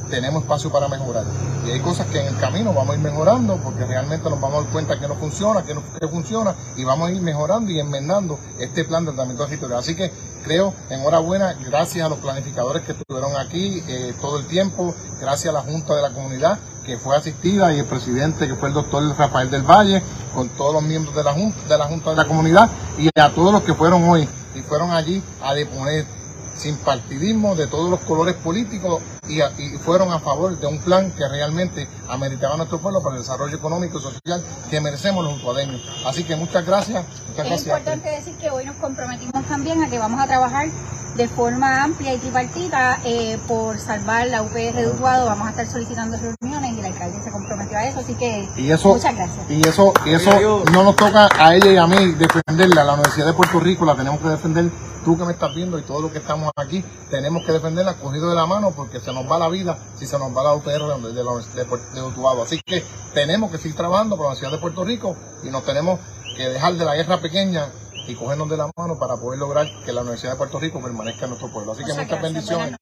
tenemos espacio para mejorar. Y hay cosas que en el camino vamos a ir mejorando porque realmente nos vamos a dar cuenta que no funciona, que no que funciona y vamos a ir mejorando y enmendando este plan de tratamiento territorial. Así que creo, enhorabuena, gracias a los planificadores que estuvieron aquí eh, todo el tiempo, gracias a la Junta de la Comunidad que fue asistida y el presidente que fue el doctor Rafael del Valle, con todos los miembros de la Junta de la, junta de la Comunidad y a todos los que fueron hoy y fueron allí a deponer sin partidismo de todos los colores políticos y, fueron a favor de un plan que realmente ameritaba a nuestro pueblo para el desarrollo económico y social que merecemos los utuadeños. Así que muchas gracias. es importante decir que hoy nos comprometimos también a que vamos a trabajar de forma amplia y tripartita eh, por salvar la UPR de Utuado. Vamos a estar solicitando reuniones y el alcalde se comprometió a eso, así que muchas gracias. Y eso, y eso no nos toca a ella y a mí defenderla. La Universidad de Puerto Rico la tenemos que defender tú que me estás viendo y todos los que estamos aquí, tenemos que defenderla cogido de la mano porque se nos va la vida si se nos va la UPR de, de, de, Utuado. Así que tenemos que seguir trabajando por la ciudad de Puerto Rico y nos tenemos que dejar de la guerra pequeña y cogernos de la mano para poder lograr que la Universidad de Puerto Rico permanezca en nuestro pueblo. Así que muchas bendiciones.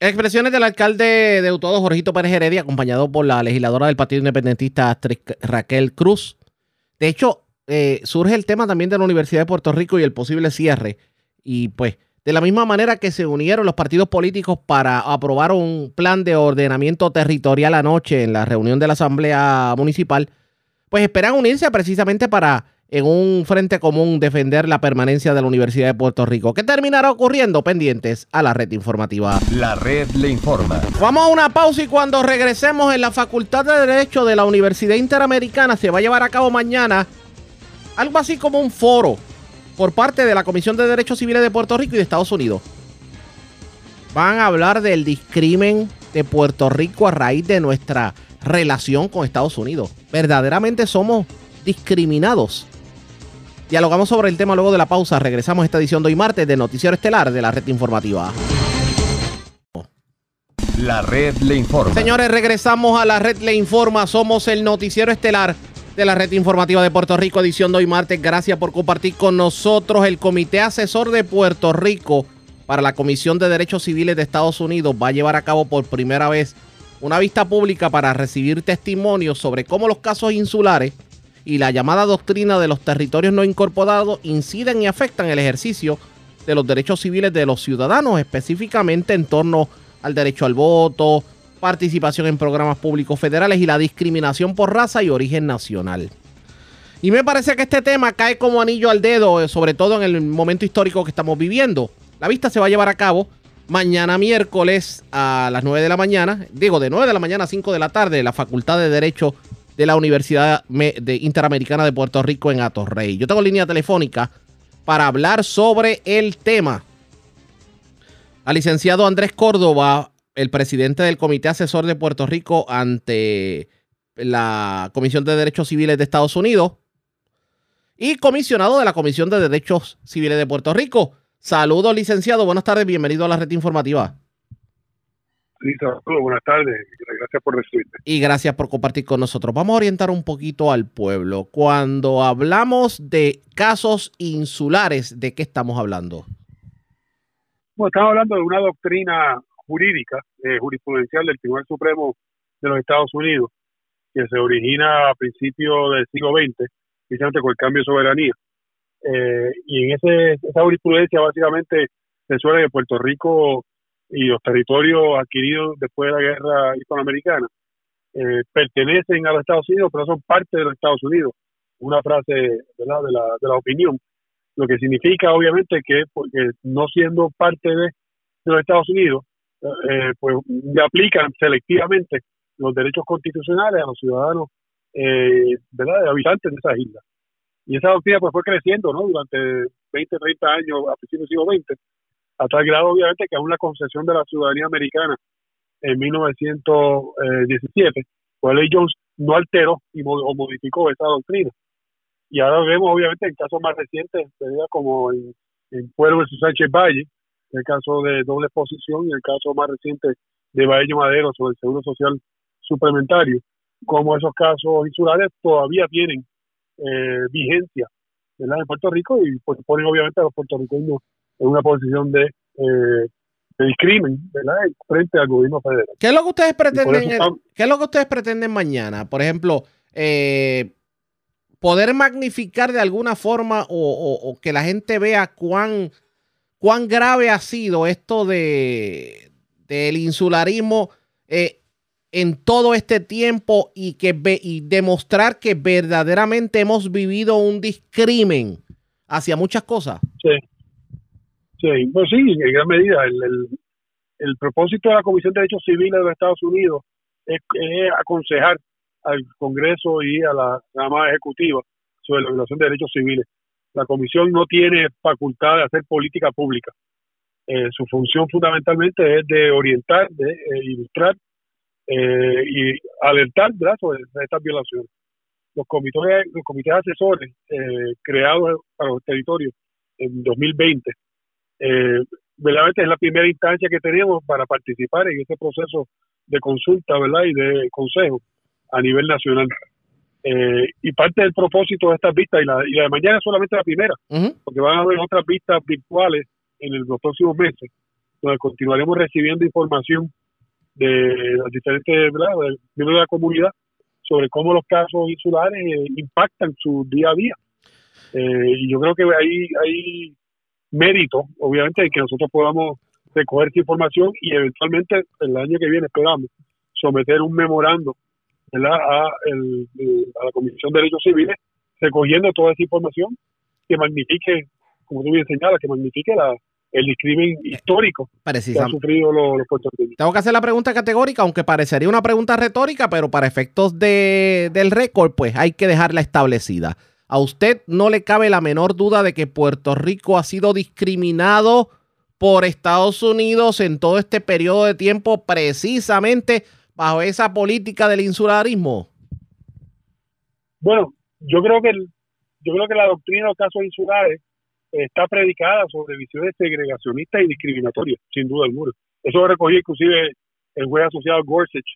Expresiones del alcalde de Utuado, Jorgito Pérez Heredia, acompañado por la legisladora del Partido Independentista Raquel Cruz. De hecho, eh, surge el tema también de la Universidad de Puerto Rico y el posible cierre y pues, de la misma manera que se unieron los partidos políticos para aprobar un plan de ordenamiento territorial anoche en la reunión de la Asamblea Municipal, pues esperan unirse precisamente para en un frente común defender la permanencia de la Universidad de Puerto Rico. ¿Qué terminará ocurriendo? Pendientes a la red informativa. La red le informa. Vamos a una pausa y cuando regresemos en la Facultad de Derecho de la Universidad Interamericana se va a llevar a cabo mañana algo así como un foro por parte de la Comisión de Derechos Civiles de Puerto Rico y de Estados Unidos. Van a hablar del discrimen de Puerto Rico a raíz de nuestra relación con Estados Unidos. Verdaderamente somos discriminados. Dialogamos sobre el tema luego de la pausa. Regresamos a esta edición de hoy martes de Noticiero Estelar de la Red Informativa. La Red Le Informa. Señores, regresamos a la Red Le Informa. Somos el Noticiero Estelar de la Red Informativa de Puerto Rico, edición de hoy martes. Gracias por compartir con nosotros. El Comité Asesor de Puerto Rico para la Comisión de Derechos Civiles de Estados Unidos va a llevar a cabo por primera vez una vista pública para recibir testimonios sobre cómo los casos insulares y la llamada doctrina de los territorios no incorporados inciden y afectan el ejercicio de los derechos civiles de los ciudadanos, específicamente en torno al derecho al voto, participación en programas públicos federales y la discriminación por raza y origen nacional. Y me parece que este tema cae como anillo al dedo, eh, sobre todo en el momento histórico que estamos viviendo. La vista se va a llevar a cabo mañana miércoles a las 9 de la mañana, digo de 9 de la mañana a 5 de la tarde, la Facultad de Derecho de la Universidad Interamericana de Puerto Rico en Atorrey. Yo tengo línea telefónica para hablar sobre el tema. Al licenciado Andrés Córdoba, el presidente del Comité Asesor de Puerto Rico ante la Comisión de Derechos Civiles de Estados Unidos y comisionado de la Comisión de Derechos Civiles de Puerto Rico. Saludos, licenciado. Buenas tardes. Bienvenido a la red informativa. Sí, saludos. Buenas tardes. Gracias por recibirme. Y gracias por compartir con nosotros. Vamos a orientar un poquito al pueblo. Cuando hablamos de casos insulares, ¿de qué estamos hablando? Bueno, estamos hablando de una doctrina jurídica, eh, jurisprudencial del Tribunal Supremo de los Estados Unidos, que se origina a principios del siglo XX, precisamente con el cambio de soberanía. Eh, y en ese, esa jurisprudencia básicamente se suele que Puerto Rico y los territorios adquiridos después de la guerra hispanoamericana eh, pertenecen a los Estados Unidos, pero son parte de los Estados Unidos. Una frase ¿verdad? De, la, de la opinión. lo que significa obviamente que porque no siendo parte de, de los Estados Unidos, eh, pues le aplican selectivamente los derechos constitucionales a los ciudadanos eh, ¿verdad? habitantes de esas islas. Y esa doctrina pues fue creciendo ¿no? durante 20, 30 años a principios del siglo XX, a tal grado obviamente que aún la concesión de la ciudadanía americana en 1917, pues ley Jones no alteró y o modificó esa doctrina. Y ahora vemos obviamente en casos más recientes, como en, en Pueblo de Sánchez Valle, el caso de doble exposición y el caso más reciente de Baello Madero sobre el Seguro Social Suplementario, como esos casos insulares todavía tienen eh, vigencia en Puerto Rico y pues, ponen obviamente a los puertorriqueños en una posición de, eh, de discrimen ¿verdad? frente al gobierno federal. ¿Qué es lo que ustedes pretenden, ¿qué es lo que ustedes pretenden mañana? Por ejemplo, eh, poder magnificar de alguna forma o, o que la gente vea cuán cuán grave ha sido esto de del insularismo eh, en todo este tiempo y que y demostrar que verdaderamente hemos vivido un discrimen hacia muchas cosas. Sí, sí, pues sí, en gran medida. El, el, propósito de la Comisión de Derechos Civiles de los Estados Unidos es, aconsejar al Congreso y a la rama ejecutiva sobre la violación de derechos civiles. La comisión no tiene facultad de hacer política pública. Eh, su función fundamentalmente es de orientar, de eh, ilustrar eh, y alertar sobre estas violaciones. Los comités, los comités asesores creados para los territorios en 2020, verdaderamente es la primera instancia que tenemos para participar en este proceso de consulta ¿verdad? y de consejo a nivel nacional. Eh, y parte del propósito de estas vistas, y la, y la de mañana es solamente la primera, porque van a haber otras vistas virtuales en los próximos meses, donde continuaremos recibiendo información de las diferentes miembros de la comunidad sobre cómo los casos insulares eh, impactan su día a día. Eh, y yo creo que hay, hay mérito, obviamente, en que nosotros podamos recoger esa información y eventualmente el año que viene esperamos someter un memorando a, el, a la Comisión de Derechos Civiles, recogiendo toda esa información que magnifique, como tú bien señalas, que magnifique la, el discrimen histórico que han sufrido los, puertorriqueños. Tengo que hacer la pregunta categórica, aunque parecería una pregunta retórica, pero para efectos de, del récord, pues hay que dejarla establecida. ¿A usted no le cabe la menor duda de que Puerto Rico ha sido discriminado por Estados Unidos en todo este periodo de tiempo precisamente bajo esa política del insularismo? Bueno, yo creo que yo creo que la doctrina de los casos insulares está predicada sobre visiones segregacionistas y discriminatorias, sin duda alguna. Eso lo recogí inclusive el juez asociado Gorsuch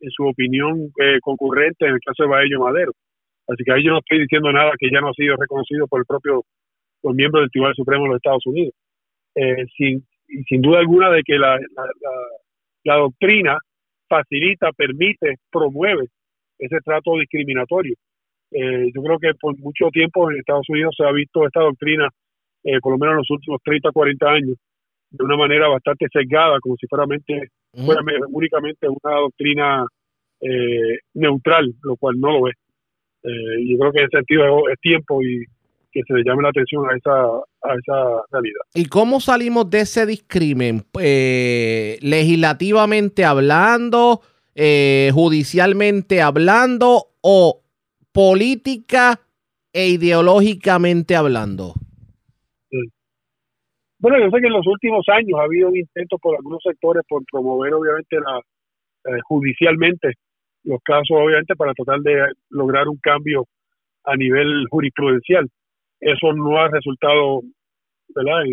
en su opinión eh, concurrente en el caso de Baello Madero. Así que ahí yo no estoy diciendo nada que ya no ha sido reconocido por el propio por miembro del Tribunal Supremo de los Estados Unidos. Eh, sin, sin duda alguna de que la, la, la doctrina facilita, permite, promueve ese trato discriminatorio. Eh, yo creo que por mucho tiempo en Estados Unidos se ha visto esta doctrina, eh, por lo menos en los últimos 30, 40 años, de una manera bastante sesgada, como si fuera, fuera únicamente una doctrina eh, neutral, lo cual no lo es. Yo creo que en ese sentido es tiempo y que se le llame la atención a esa, a esa realidad. ¿Y cómo salimos de ese discrimen? Eh, legislativamente hablando, eh, judicialmente hablando o política e ideológicamente hablando. Bueno, yo sé que en los últimos años ha habido un intento por algunos sectores por promover, obviamente, la, eh, judicialmente los casos, obviamente, para tratar de lograr un cambio a nivel jurisprudencial eso no ha resultado ¿verdad?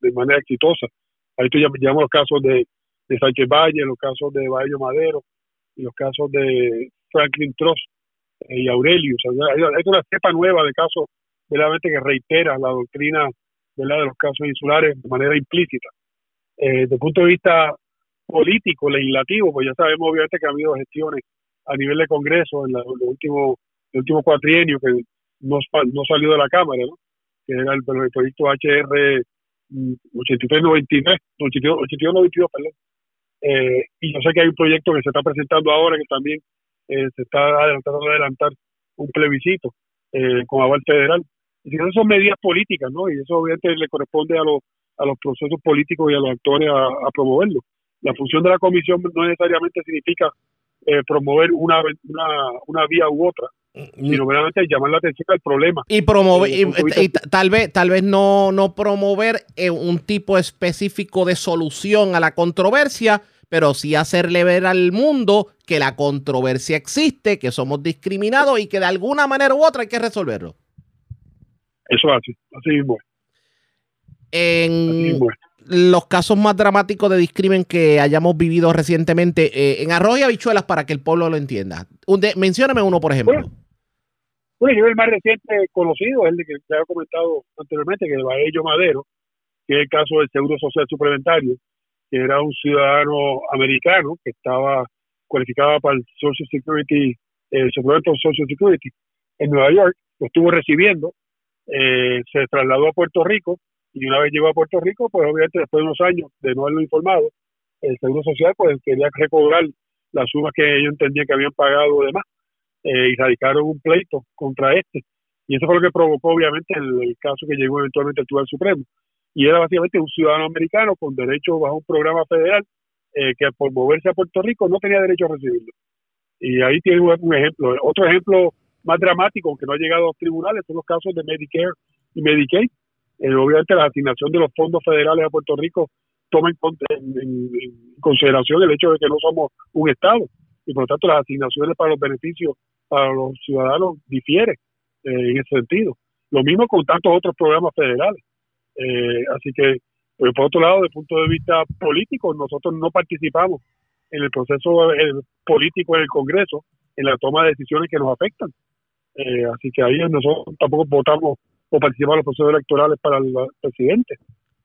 de manera exitosa. Ahí tú llamamos los casos de, de Sánchez Valle, los casos de Bayo Madero y los casos de Franklin Trost eh, y Aurelius. hay, una cepa nueva de casos verdaderamente que reitera la doctrina ¿verdad? de los casos insulares de manera implícita. Eh, desde el punto de vista político, legislativo, pues ya sabemos obviamente que ha habido gestiones a nivel de Congreso en los últimos el último cuatrienio que no, no salió de la Cámara, ¿no? que era el, proyecto HR 8393, 8292, perdón. Eh, y yo sé que hay un proyecto que se está presentando ahora que también eh, se está tratando de adelantar un plebiscito eh, con aval federal. Y esas son medidas políticas, ¿no? Y eso obviamente le corresponde a los, a los procesos políticos y a los actores a promoverlo. La función de la comisión no necesariamente significa eh, promover una, una, una vía u otra, sino verdaderamente llamar la atención al problema. Y promover, y, vista- tal vez, tal vez no, no promover eh, un tipo específico de solución a la controversia, pero sí hacerle ver al mundo que la controversia existe, que somos discriminados y que de alguna manera u otra hay que resolverlo. Eso es así, así mismo. es, así En mismo es. Los casos más dramáticos de discrimen que hayamos vivido recientemente, eh, en arroz y habichuelas, para que el pueblo lo entienda. Un mencióname uno, por ejemplo. Bueno, yo el más reciente conocido es el que te había comentado anteriormente, que es el Baello Madero, que es el caso del Seguro Social Suplementario, que era un ciudadano americano que estaba cualificado para el Social Security, el suplemento Social Security en Nueva York, lo estuvo recibiendo, eh, se trasladó a Puerto Rico y una vez llegó a Puerto Rico, pues obviamente después de unos años de no haberlo informado, el Seguro Social pues quería recobrar las sumas que ellos entendían que habían pagado de más eh, y radicaron un pleito contra este. Y eso fue lo que provocó, obviamente, el, caso que llegó eventualmente al Tribunal Supremo. Y era básicamente un ciudadano americano con derecho bajo un programa federal eh, que por moverse a Puerto Rico no tenía derecho a recibirlo. Y ahí tiene un ejemplo. Otro ejemplo más dramático, aunque no ha llegado a los tribunales, son los casos de Medicare y Medicaid. Eh, obviamente la asignación de los fondos federales a Puerto Rico toma en, con- en- en- en consideración el hecho de que no somos un Estado y por lo tanto las asignaciones para los beneficios para los ciudadanos difiere eh, en ese sentido. Lo mismo con tantos otros programas federales. Eh, así que, pues, por otro lado, desde el punto de vista político, nosotros no participamos en el proceso eh, político en el Congreso, en la toma de decisiones que nos afectan. Eh, así que ahí nosotros tampoco votamos o participamos en los procesos electorales para el presidente.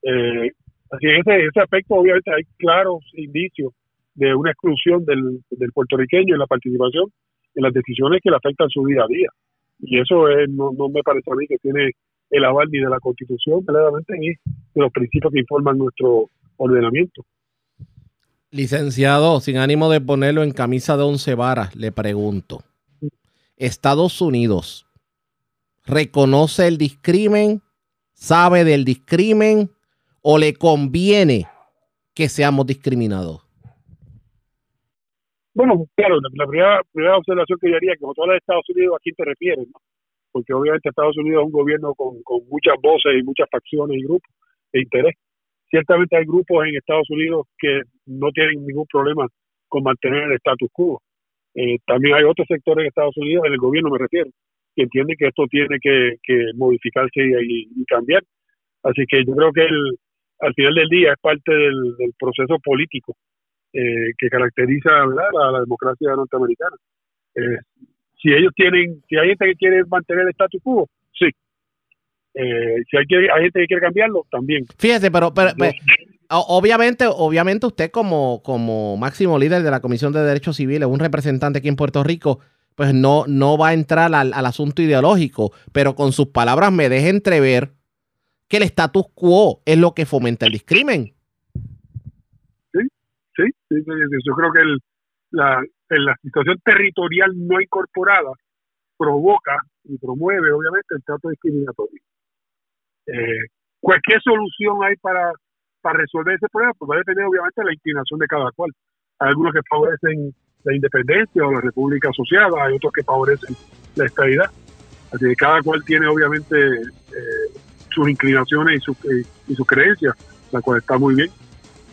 Eh, así que ese, ese aspecto, obviamente, hay claros indicios de una exclusión del, del puertorriqueño en la participación en las decisiones que le afectan su día a día. Y eso es, no, no me parece a mí que tiene el aval ni de la Constitución, verdaderamente, ni de los principios que informan nuestro ordenamiento. Licenciado, sin ánimo de ponerlo en camisa de once varas, le pregunto. Estados Unidos reconoce el discrimen, sabe del discrimen o le conviene que seamos discriminados. Bueno, claro, la, primera, observación que yo haría, que cuando hablas de Estados Unidos, ¿a quién te refieres? no? Porque obviamente Estados Unidos es un gobierno con, con muchas voces y muchas facciones y grupos de interés. Ciertamente hay grupos en Estados Unidos que no tienen ningún problema con mantener el status quo. Eh, también hay otros sectores en Estados Unidos, en el gobierno me refiero, que entienden que esto tiene que, que modificarse y, y cambiar. Así que yo creo que el, al final del día es parte del, del proceso político eh, que caracteriza ¿verdad? A la democracia norteamericana. Eh, si ellos tienen, si hay gente que quiere mantener el status quo, sí. Eh, si hay, que- hay gente que quiere cambiarlo, también. Fíjese, pero, pero- pero, o- obviamente, obviamente usted como, como máximo líder de la Comisión de Derechos Civiles, un representante aquí en Puerto Rico, pues no, no va a entrar al, al asunto ideológico, pero con sus palabras me deja entrever que el status quo es lo que fomenta el discrimen. Sí, sí, sí, yo creo que el, la, la situación territorial no incorporada provoca y promueve, obviamente, el trato discriminatorio. Eh, cualquier solución hay para, para resolver ese problema, pues va a depender, obviamente, de la inclinación de cada cual. Hay algunos que favorecen la independencia o la república asociada, hay otros que favorecen la estabilidad. Así que cada cual tiene, obviamente, eh, sus inclinaciones y, sus y, y sus creencias, la cual está muy bien.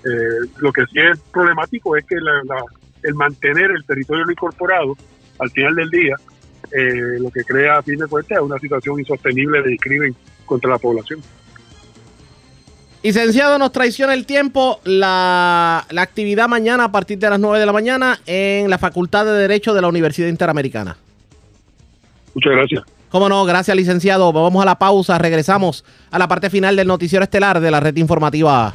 Eh, lo que sí es problemático es que la- el mantener el territorio no incorporado al final del día eh, lo que crea a fin de cuentas es una situación insostenible de discrimen contra la población. Licenciado, nos traiciona el tiempo la, la actividad mañana a partir de las 9 de la mañana en la Facultad de Derecho de la Universidad Interamericana. Muchas gracias. Cómo no, gracias licenciado. Vamos a la pausa, regresamos a la parte final del noticiero estelar de la red informativa.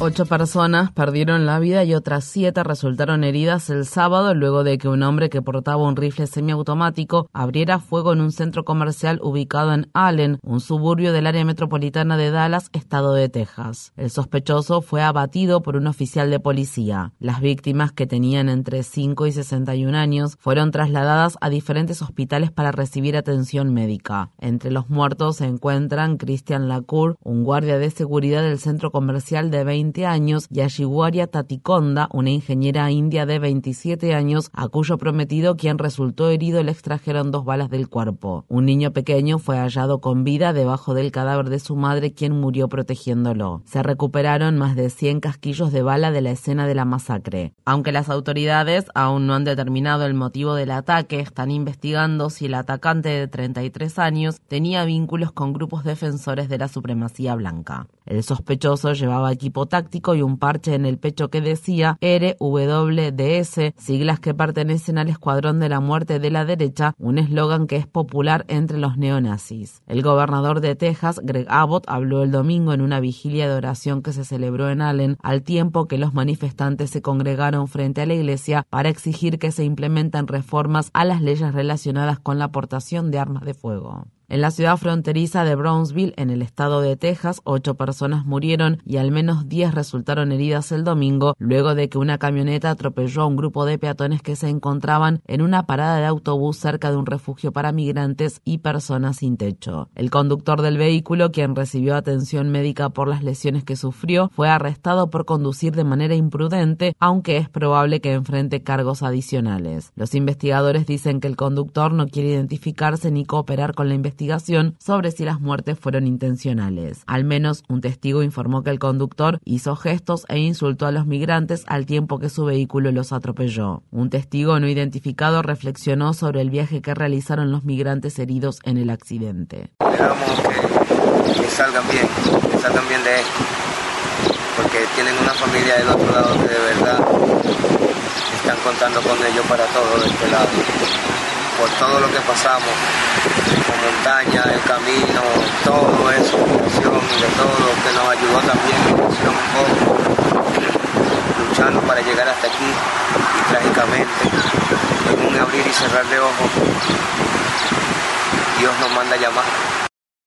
Ocho personas perdieron la vida y otras siete resultaron heridas el sábado luego de que un hombre que portaba un rifle semiautomático abriera fuego en un centro comercial ubicado en Allen, un suburbio del área metropolitana de Dallas, estado de Texas. El sospechoso fue abatido por un oficial de policía. Las víctimas, que tenían entre 5 y 61 años, fueron trasladadas a diferentes hospitales para recibir atención médica. Entre los muertos se encuentran Christian Lacour, un guardia de seguridad del centro comercial de 20 años, y Ashiguaria Tatikonda, una ingeniera india de 27 años, a cuyo prometido, quien resultó herido, le extrajeron dos balas del cuerpo. Un niño pequeño fue hallado con vida debajo del cadáver de su madre, quien murió protegiéndolo. Se recuperaron más de 100 casquillos de bala de la escena de la masacre. Aunque las autoridades aún no han determinado el motivo del ataque, están investigando si el atacante de 33 años tenía vínculos con grupos defensores de la supremacía blanca. El sospechoso llevaba equipo táctico y un parche en el pecho que decía RWDS, siglas que pertenecen al Escuadrón de la Muerte de la Derecha, un eslogan que es popular entre los neonazis. El gobernador de Texas, Greg Abbott, habló el domingo en una vigilia de oración que se celebró en Allen, al tiempo que los manifestantes se congregaron frente a la iglesia para exigir que se implementen reformas a las leyes relacionadas con la aportación de armas de fuego. En la ciudad fronteriza de Brownsville, en el estado de Texas, ocho personas murieron y al menos diez resultaron heridas el domingo luego de que una camioneta atropelló a un grupo de peatones que se encontraban en una parada de autobús cerca de un refugio para migrantes y personas sin techo. El conductor del vehículo, quien recibió atención médica por las lesiones que sufrió, fue arrestado por conducir de manera imprudente, aunque es probable que enfrente cargos adicionales. Los investigadores dicen que el conductor no quiere identificarse ni cooperar con la investigación sobre si las muertes fueron intencionales. Al menos un testigo informó que el conductor hizo gestos e insultó a los migrantes al tiempo que su vehículo los atropelló. Un testigo no identificado reflexionó sobre el viaje que realizaron los migrantes heridos en el accidente. Que, que salgan bien, que salgan bien de esto, porque tienen una familia del otro lado que de verdad están contando con ellos para todo de este lado, por todo lo que pasamos, montaña, el camino, todo eso, de todo, que nos ayudó también un poco, luchando para llegar hasta aquí y trágicamente, en un abrir y cerrar de ojos, Dios nos manda llamar.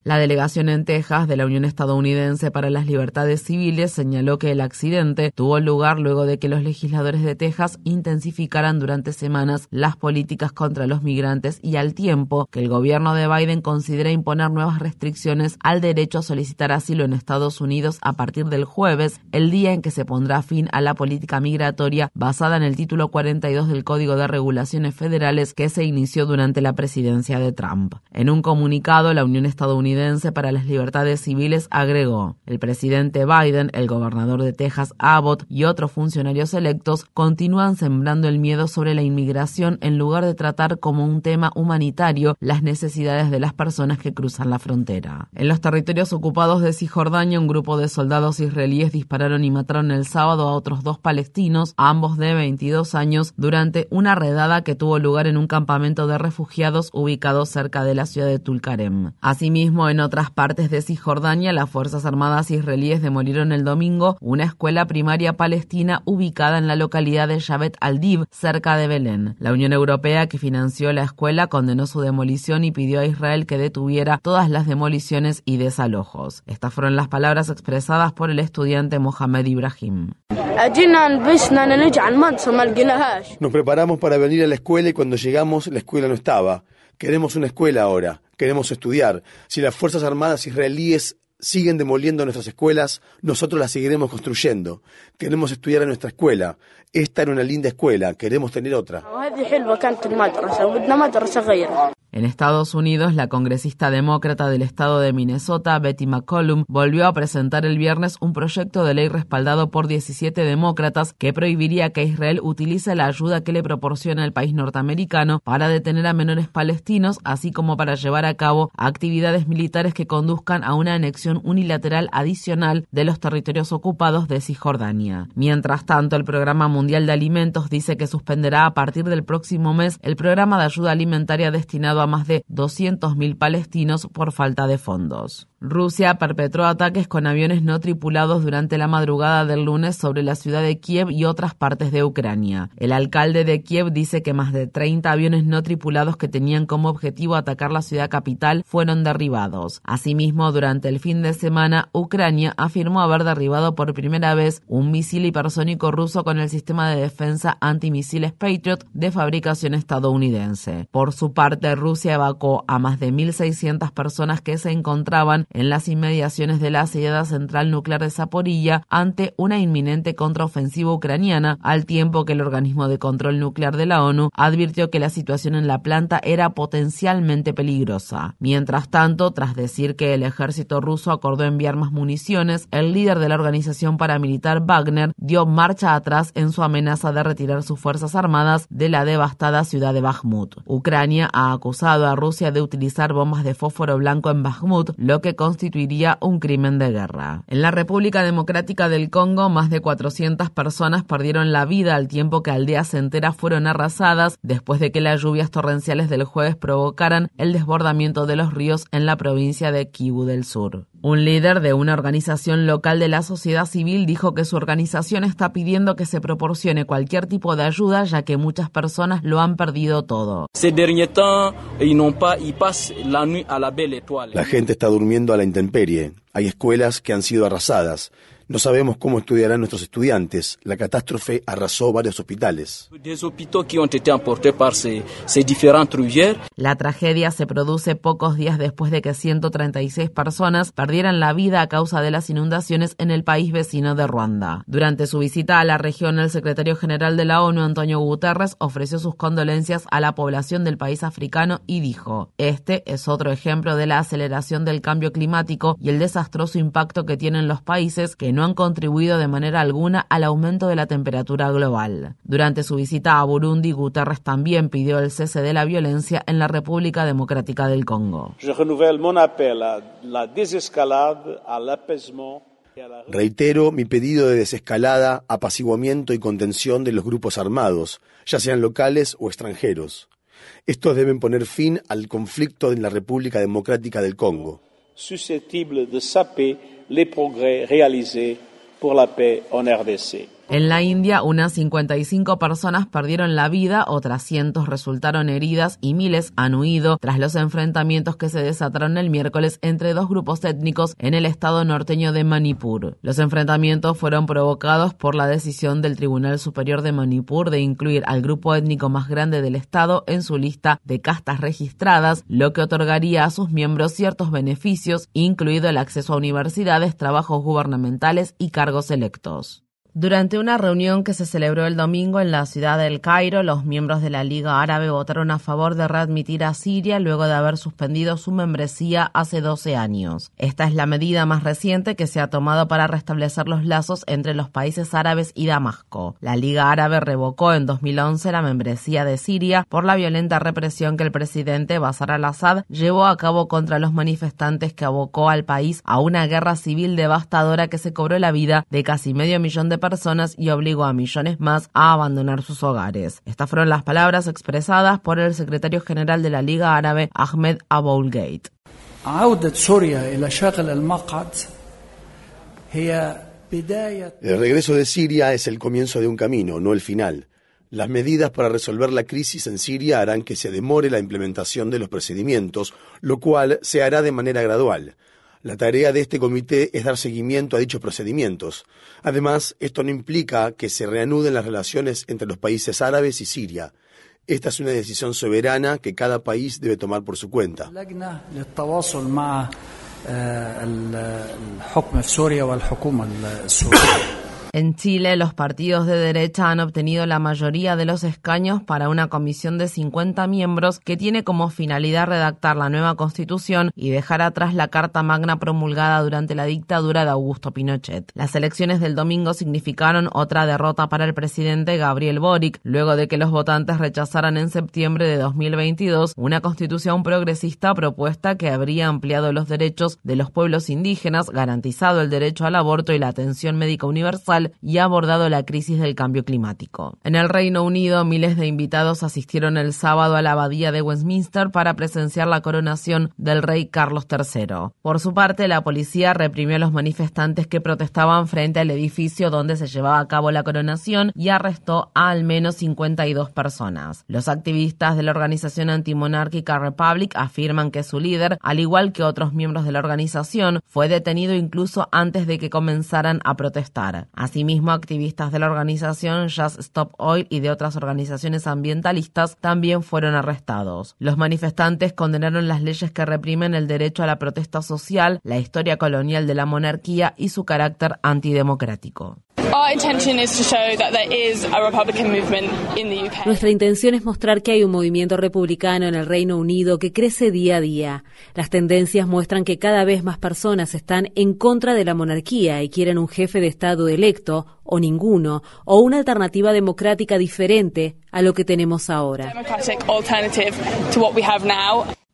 La delegación en Texas de la Unión Estadounidense para las Libertades Civiles señaló que el accidente tuvo lugar luego de que los legisladores de Texas intensificaran durante semanas las políticas contra los migrantes y al tiempo que el gobierno de Biden considera imponer nuevas restricciones al derecho a solicitar asilo en Estados Unidos a partir del jueves, el día en que se pondrá fin a la política migratoria basada en el título 42 del Código de Regulaciones Federales que se inició durante la presidencia de Trump. En un comunicado, la Unión Estadounidense para las Libertades Civiles agregó, el presidente Biden, el gobernador de Texas Abbott y otros funcionarios electos continúan sembrando el miedo sobre la inmigración en lugar de tratar como un tema humanitario las necesidades de las personas que cruzan la frontera. En los territorios ocupados de Cisjordania, un grupo de soldados israelíes dispararon y mataron el sábado a otros dos palestinos, ambos de 22 años, durante una redada que tuvo lugar en un campamento de refugiados ubicado cerca de la ciudad de Tulkarem. Asimismo, en otras partes de Cisjordania, las Fuerzas Armadas israelíes demolieron el domingo una escuela primaria palestina ubicada en la localidad de Yavet al-Dib, cerca de Belén. La Unión Europea, que financió la escuela, condenó su demolición y pidió a Israel que detuviera todas las demoliciones y desalojos. Estas fueron las palabras expresadas por el estudiante Mohamed Ibrahim. Nos preparamos para venir a la escuela y cuando llegamos la escuela no estaba. Queremos una escuela ahora, queremos estudiar. Si las Fuerzas Armadas israelíes siguen demoliendo nuestras escuelas, nosotros las seguiremos construyendo. Queremos estudiar en nuestra escuela. Esta era una linda escuela, queremos tener otra. En Estados Unidos, la congresista demócrata del estado de Minnesota, Betty McCollum, volvió a presentar el viernes un proyecto de ley respaldado por 17 demócratas que prohibiría que Israel utilice la ayuda que le proporciona el país norteamericano para detener a menores palestinos, así como para llevar a cabo actividades militares que conduzcan a una anexión unilateral adicional de los territorios ocupados de Cisjordania. Mientras tanto, el Programa Mundial de Alimentos dice que suspenderá a partir del próximo mes el programa de ayuda alimentaria destinado a más de 200.000 palestinos por falta de fondos. Rusia perpetró ataques con aviones no tripulados durante la madrugada del lunes sobre la ciudad de Kiev y otras partes de Ucrania. El alcalde de Kiev dice que más de 30 aviones no tripulados que tenían como objetivo atacar la ciudad capital fueron derribados. Asimismo, durante el fin de semana, Ucrania afirmó haber derribado por primera vez un misil hipersónico ruso con el sistema de defensa antimisiles Patriot de fabricación estadounidense. Por su parte, Rusia evacuó a más de 1.600 personas que se encontraban en las inmediaciones de la asediada central nuclear de Zaporilla ante una inminente contraofensiva ucraniana, al tiempo que el organismo de control nuclear de la ONU advirtió que la situación en la planta era potencialmente peligrosa. Mientras tanto, tras decir que el ejército ruso acordó enviar más municiones, el líder de la organización paramilitar Wagner dio marcha atrás en su amenaza de retirar sus fuerzas armadas de la devastada ciudad de Bakhmut. Ucrania ha acusado a Rusia de utilizar bombas de fósforo blanco en Bakhmut, lo que constituiría un crimen de guerra. En la República Democrática del Congo, más de 400 personas perdieron la vida al tiempo que aldeas enteras fueron arrasadas después de que las lluvias torrenciales del jueves provocaran el desbordamiento de los ríos en la provincia de Kivu del Sur. Un líder de una organización local de la sociedad civil dijo que su organización está pidiendo que se proporcione cualquier tipo de ayuda ya que muchas personas lo han perdido todo. La gente está durmiendo a la intemperie. Hay escuelas que han sido arrasadas. No sabemos cómo estudiarán nuestros estudiantes. La catástrofe arrasó varios hospitales. La tragedia se produce pocos días después de que 136 personas perdieran la vida a causa de las inundaciones en el país vecino de Ruanda. Durante su visita a la región, el secretario general de la ONU, Antonio Guterres, ofreció sus condolencias a la población del país africano y dijo, este es otro ejemplo de la aceleración del cambio climático y el desastroso impacto que tienen los países que no han contribuido de manera alguna al aumento de la temperatura global. Durante su visita a Burundi, Guterres también pidió el cese de la violencia en la República Democrática del Congo. Reitero mi pedido de desescalada, apaciguamiento y contención de los grupos armados, ya sean locales o extranjeros. Estos deben poner fin al conflicto en la República Democrática del Congo. susceptible de saper les progrès réalisés pour la paix en RDC. En la India, unas 55 personas perdieron la vida, otras cientos resultaron heridas y miles han huido tras los enfrentamientos que se desataron el miércoles entre dos grupos étnicos en el estado norteño de Manipur. Los enfrentamientos fueron provocados por la decisión del Tribunal Superior de Manipur de incluir al grupo étnico más grande del estado en su lista de castas registradas, lo que otorgaría a sus miembros ciertos beneficios, incluido el acceso a universidades, trabajos gubernamentales y cargos electos. Durante una reunión que se celebró el domingo en la ciudad del Cairo, los miembros de la Liga Árabe votaron a favor de readmitir a Siria luego de haber suspendido su membresía hace 12 años. Esta es la medida más reciente que se ha tomado para restablecer los lazos entre los países árabes y Damasco. La Liga Árabe revocó en 2011 la membresía de Siria por la violenta represión que el presidente Bashar al-Assad llevó a cabo contra los manifestantes que abocó al país a una guerra civil devastadora que se cobró la vida de casi medio millón de personas y obligó a millones más a abandonar sus hogares. Estas fueron las palabras expresadas por el secretario general de la Liga Árabe, Ahmed Aboulgate. El regreso de Siria es el comienzo de un camino, no el final. Las medidas para resolver la crisis en Siria harán que se demore la implementación de los procedimientos, lo cual se hará de manera gradual. La tarea de este comité es dar seguimiento a dichos procedimientos. Además, esto no implica que se reanuden las relaciones entre los países árabes y Siria. Esta es una decisión soberana que cada país debe tomar por su cuenta. (coughs) En Chile, los partidos de derecha han obtenido la mayoría de los escaños para una comisión de 50 miembros que tiene como finalidad redactar la nueva constitución y dejar atrás la Carta Magna promulgada durante la dictadura de Augusto Pinochet. Las elecciones del domingo significaron otra derrota para el presidente Gabriel Boric, luego de que los votantes rechazaran en septiembre de 2022 una constitución progresista propuesta que habría ampliado los derechos de los pueblos indígenas, garantizado el derecho al aborto y la atención médica universal y ha abordado la crisis del cambio climático. En el Reino Unido, miles de invitados asistieron el sábado a la abadía de Westminster para presenciar la coronación del rey Carlos III. Por su parte, la policía reprimió a los manifestantes que protestaban frente al edificio donde se llevaba a cabo la coronación y arrestó a al menos 52 personas. Los activistas de la organización antimonárquica Republic afirman que su líder, al igual que otros miembros de la organización, fue detenido incluso antes de que comenzaran a protestar. Asimismo, activistas de la organización Just Stop Oil y de otras organizaciones ambientalistas también fueron arrestados. Los manifestantes condenaron las leyes que reprimen el derecho a la protesta social, la historia colonial de la monarquía y su carácter antidemocrático. Nuestra intención es mostrar que hay un movimiento republicano en el Reino Unido que crece día a día. Las tendencias muestran que cada vez más personas están en contra de la monarquía y quieren un jefe de Estado electo o ninguno, o una alternativa democrática diferente a lo que tenemos ahora.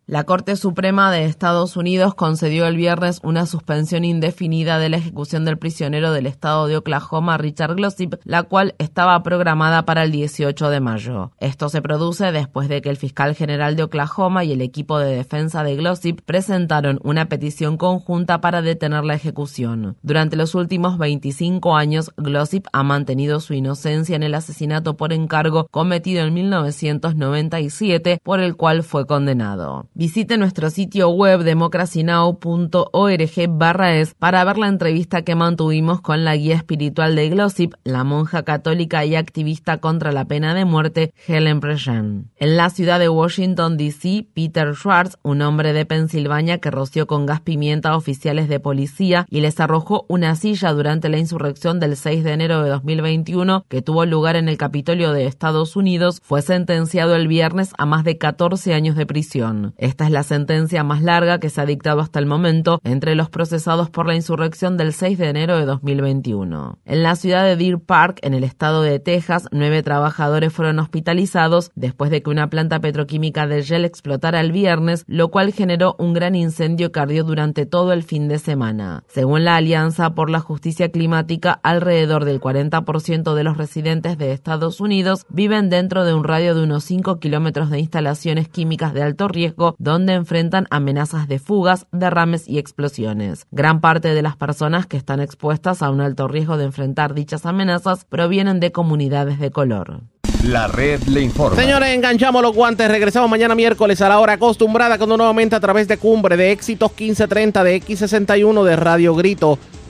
La Corte Suprema de Estados Unidos concedió el viernes una suspensión indefinida de la ejecución del prisionero del estado de Oklahoma, Richard Glossip, la cual estaba programada para el 18 de mayo. Esto se produce después de que el fiscal general de Oklahoma y el equipo de defensa de Glossip presentaron una petición conjunta para detener la ejecución. Durante los últimos 25 años, Glossip ha mantenido su inocencia en el asesinato por encargo cometido en 1997, por el cual fue condenado. Visite nuestro sitio web democracynow.org barra es para ver la entrevista que mantuvimos con la guía espiritual de Glossip, la monja católica y activista contra la pena de muerte, Helen Prejean. En la ciudad de Washington, D.C., Peter Schwartz, un hombre de Pensilvania que roció con gas pimienta a oficiales de policía y les arrojó una silla durante la insurrección del 6 de enero de 2021 que tuvo lugar en el Capitolio de Estados Unidos, fue sentenciado el viernes a más de 14 años de prisión. Esta es la sentencia más larga que se ha dictado hasta el momento entre los procesados por la insurrección del 6 de enero de 2021. En la ciudad de Deer Park, en el estado de Texas, nueve trabajadores fueron hospitalizados después de que una planta petroquímica de Shell explotara el viernes, lo cual generó un gran incendio que ardió durante todo el fin de semana. Según la Alianza por la Justicia Climática, alrededor del 40% de los residentes de Estados Unidos viven dentro de un radio de unos 5 kilómetros de instalaciones químicas de alto riesgo donde enfrentan amenazas de fugas, derrames y explosiones. Gran parte de las personas que están expuestas a un alto riesgo de enfrentar dichas amenazas provienen de comunidades de color. La red le informa. Señores, enganchamos los guantes. Regresamos mañana miércoles a la hora acostumbrada cuando nuevamente a través de Cumbre, de Éxitos 1530, de X61, de Radio Grito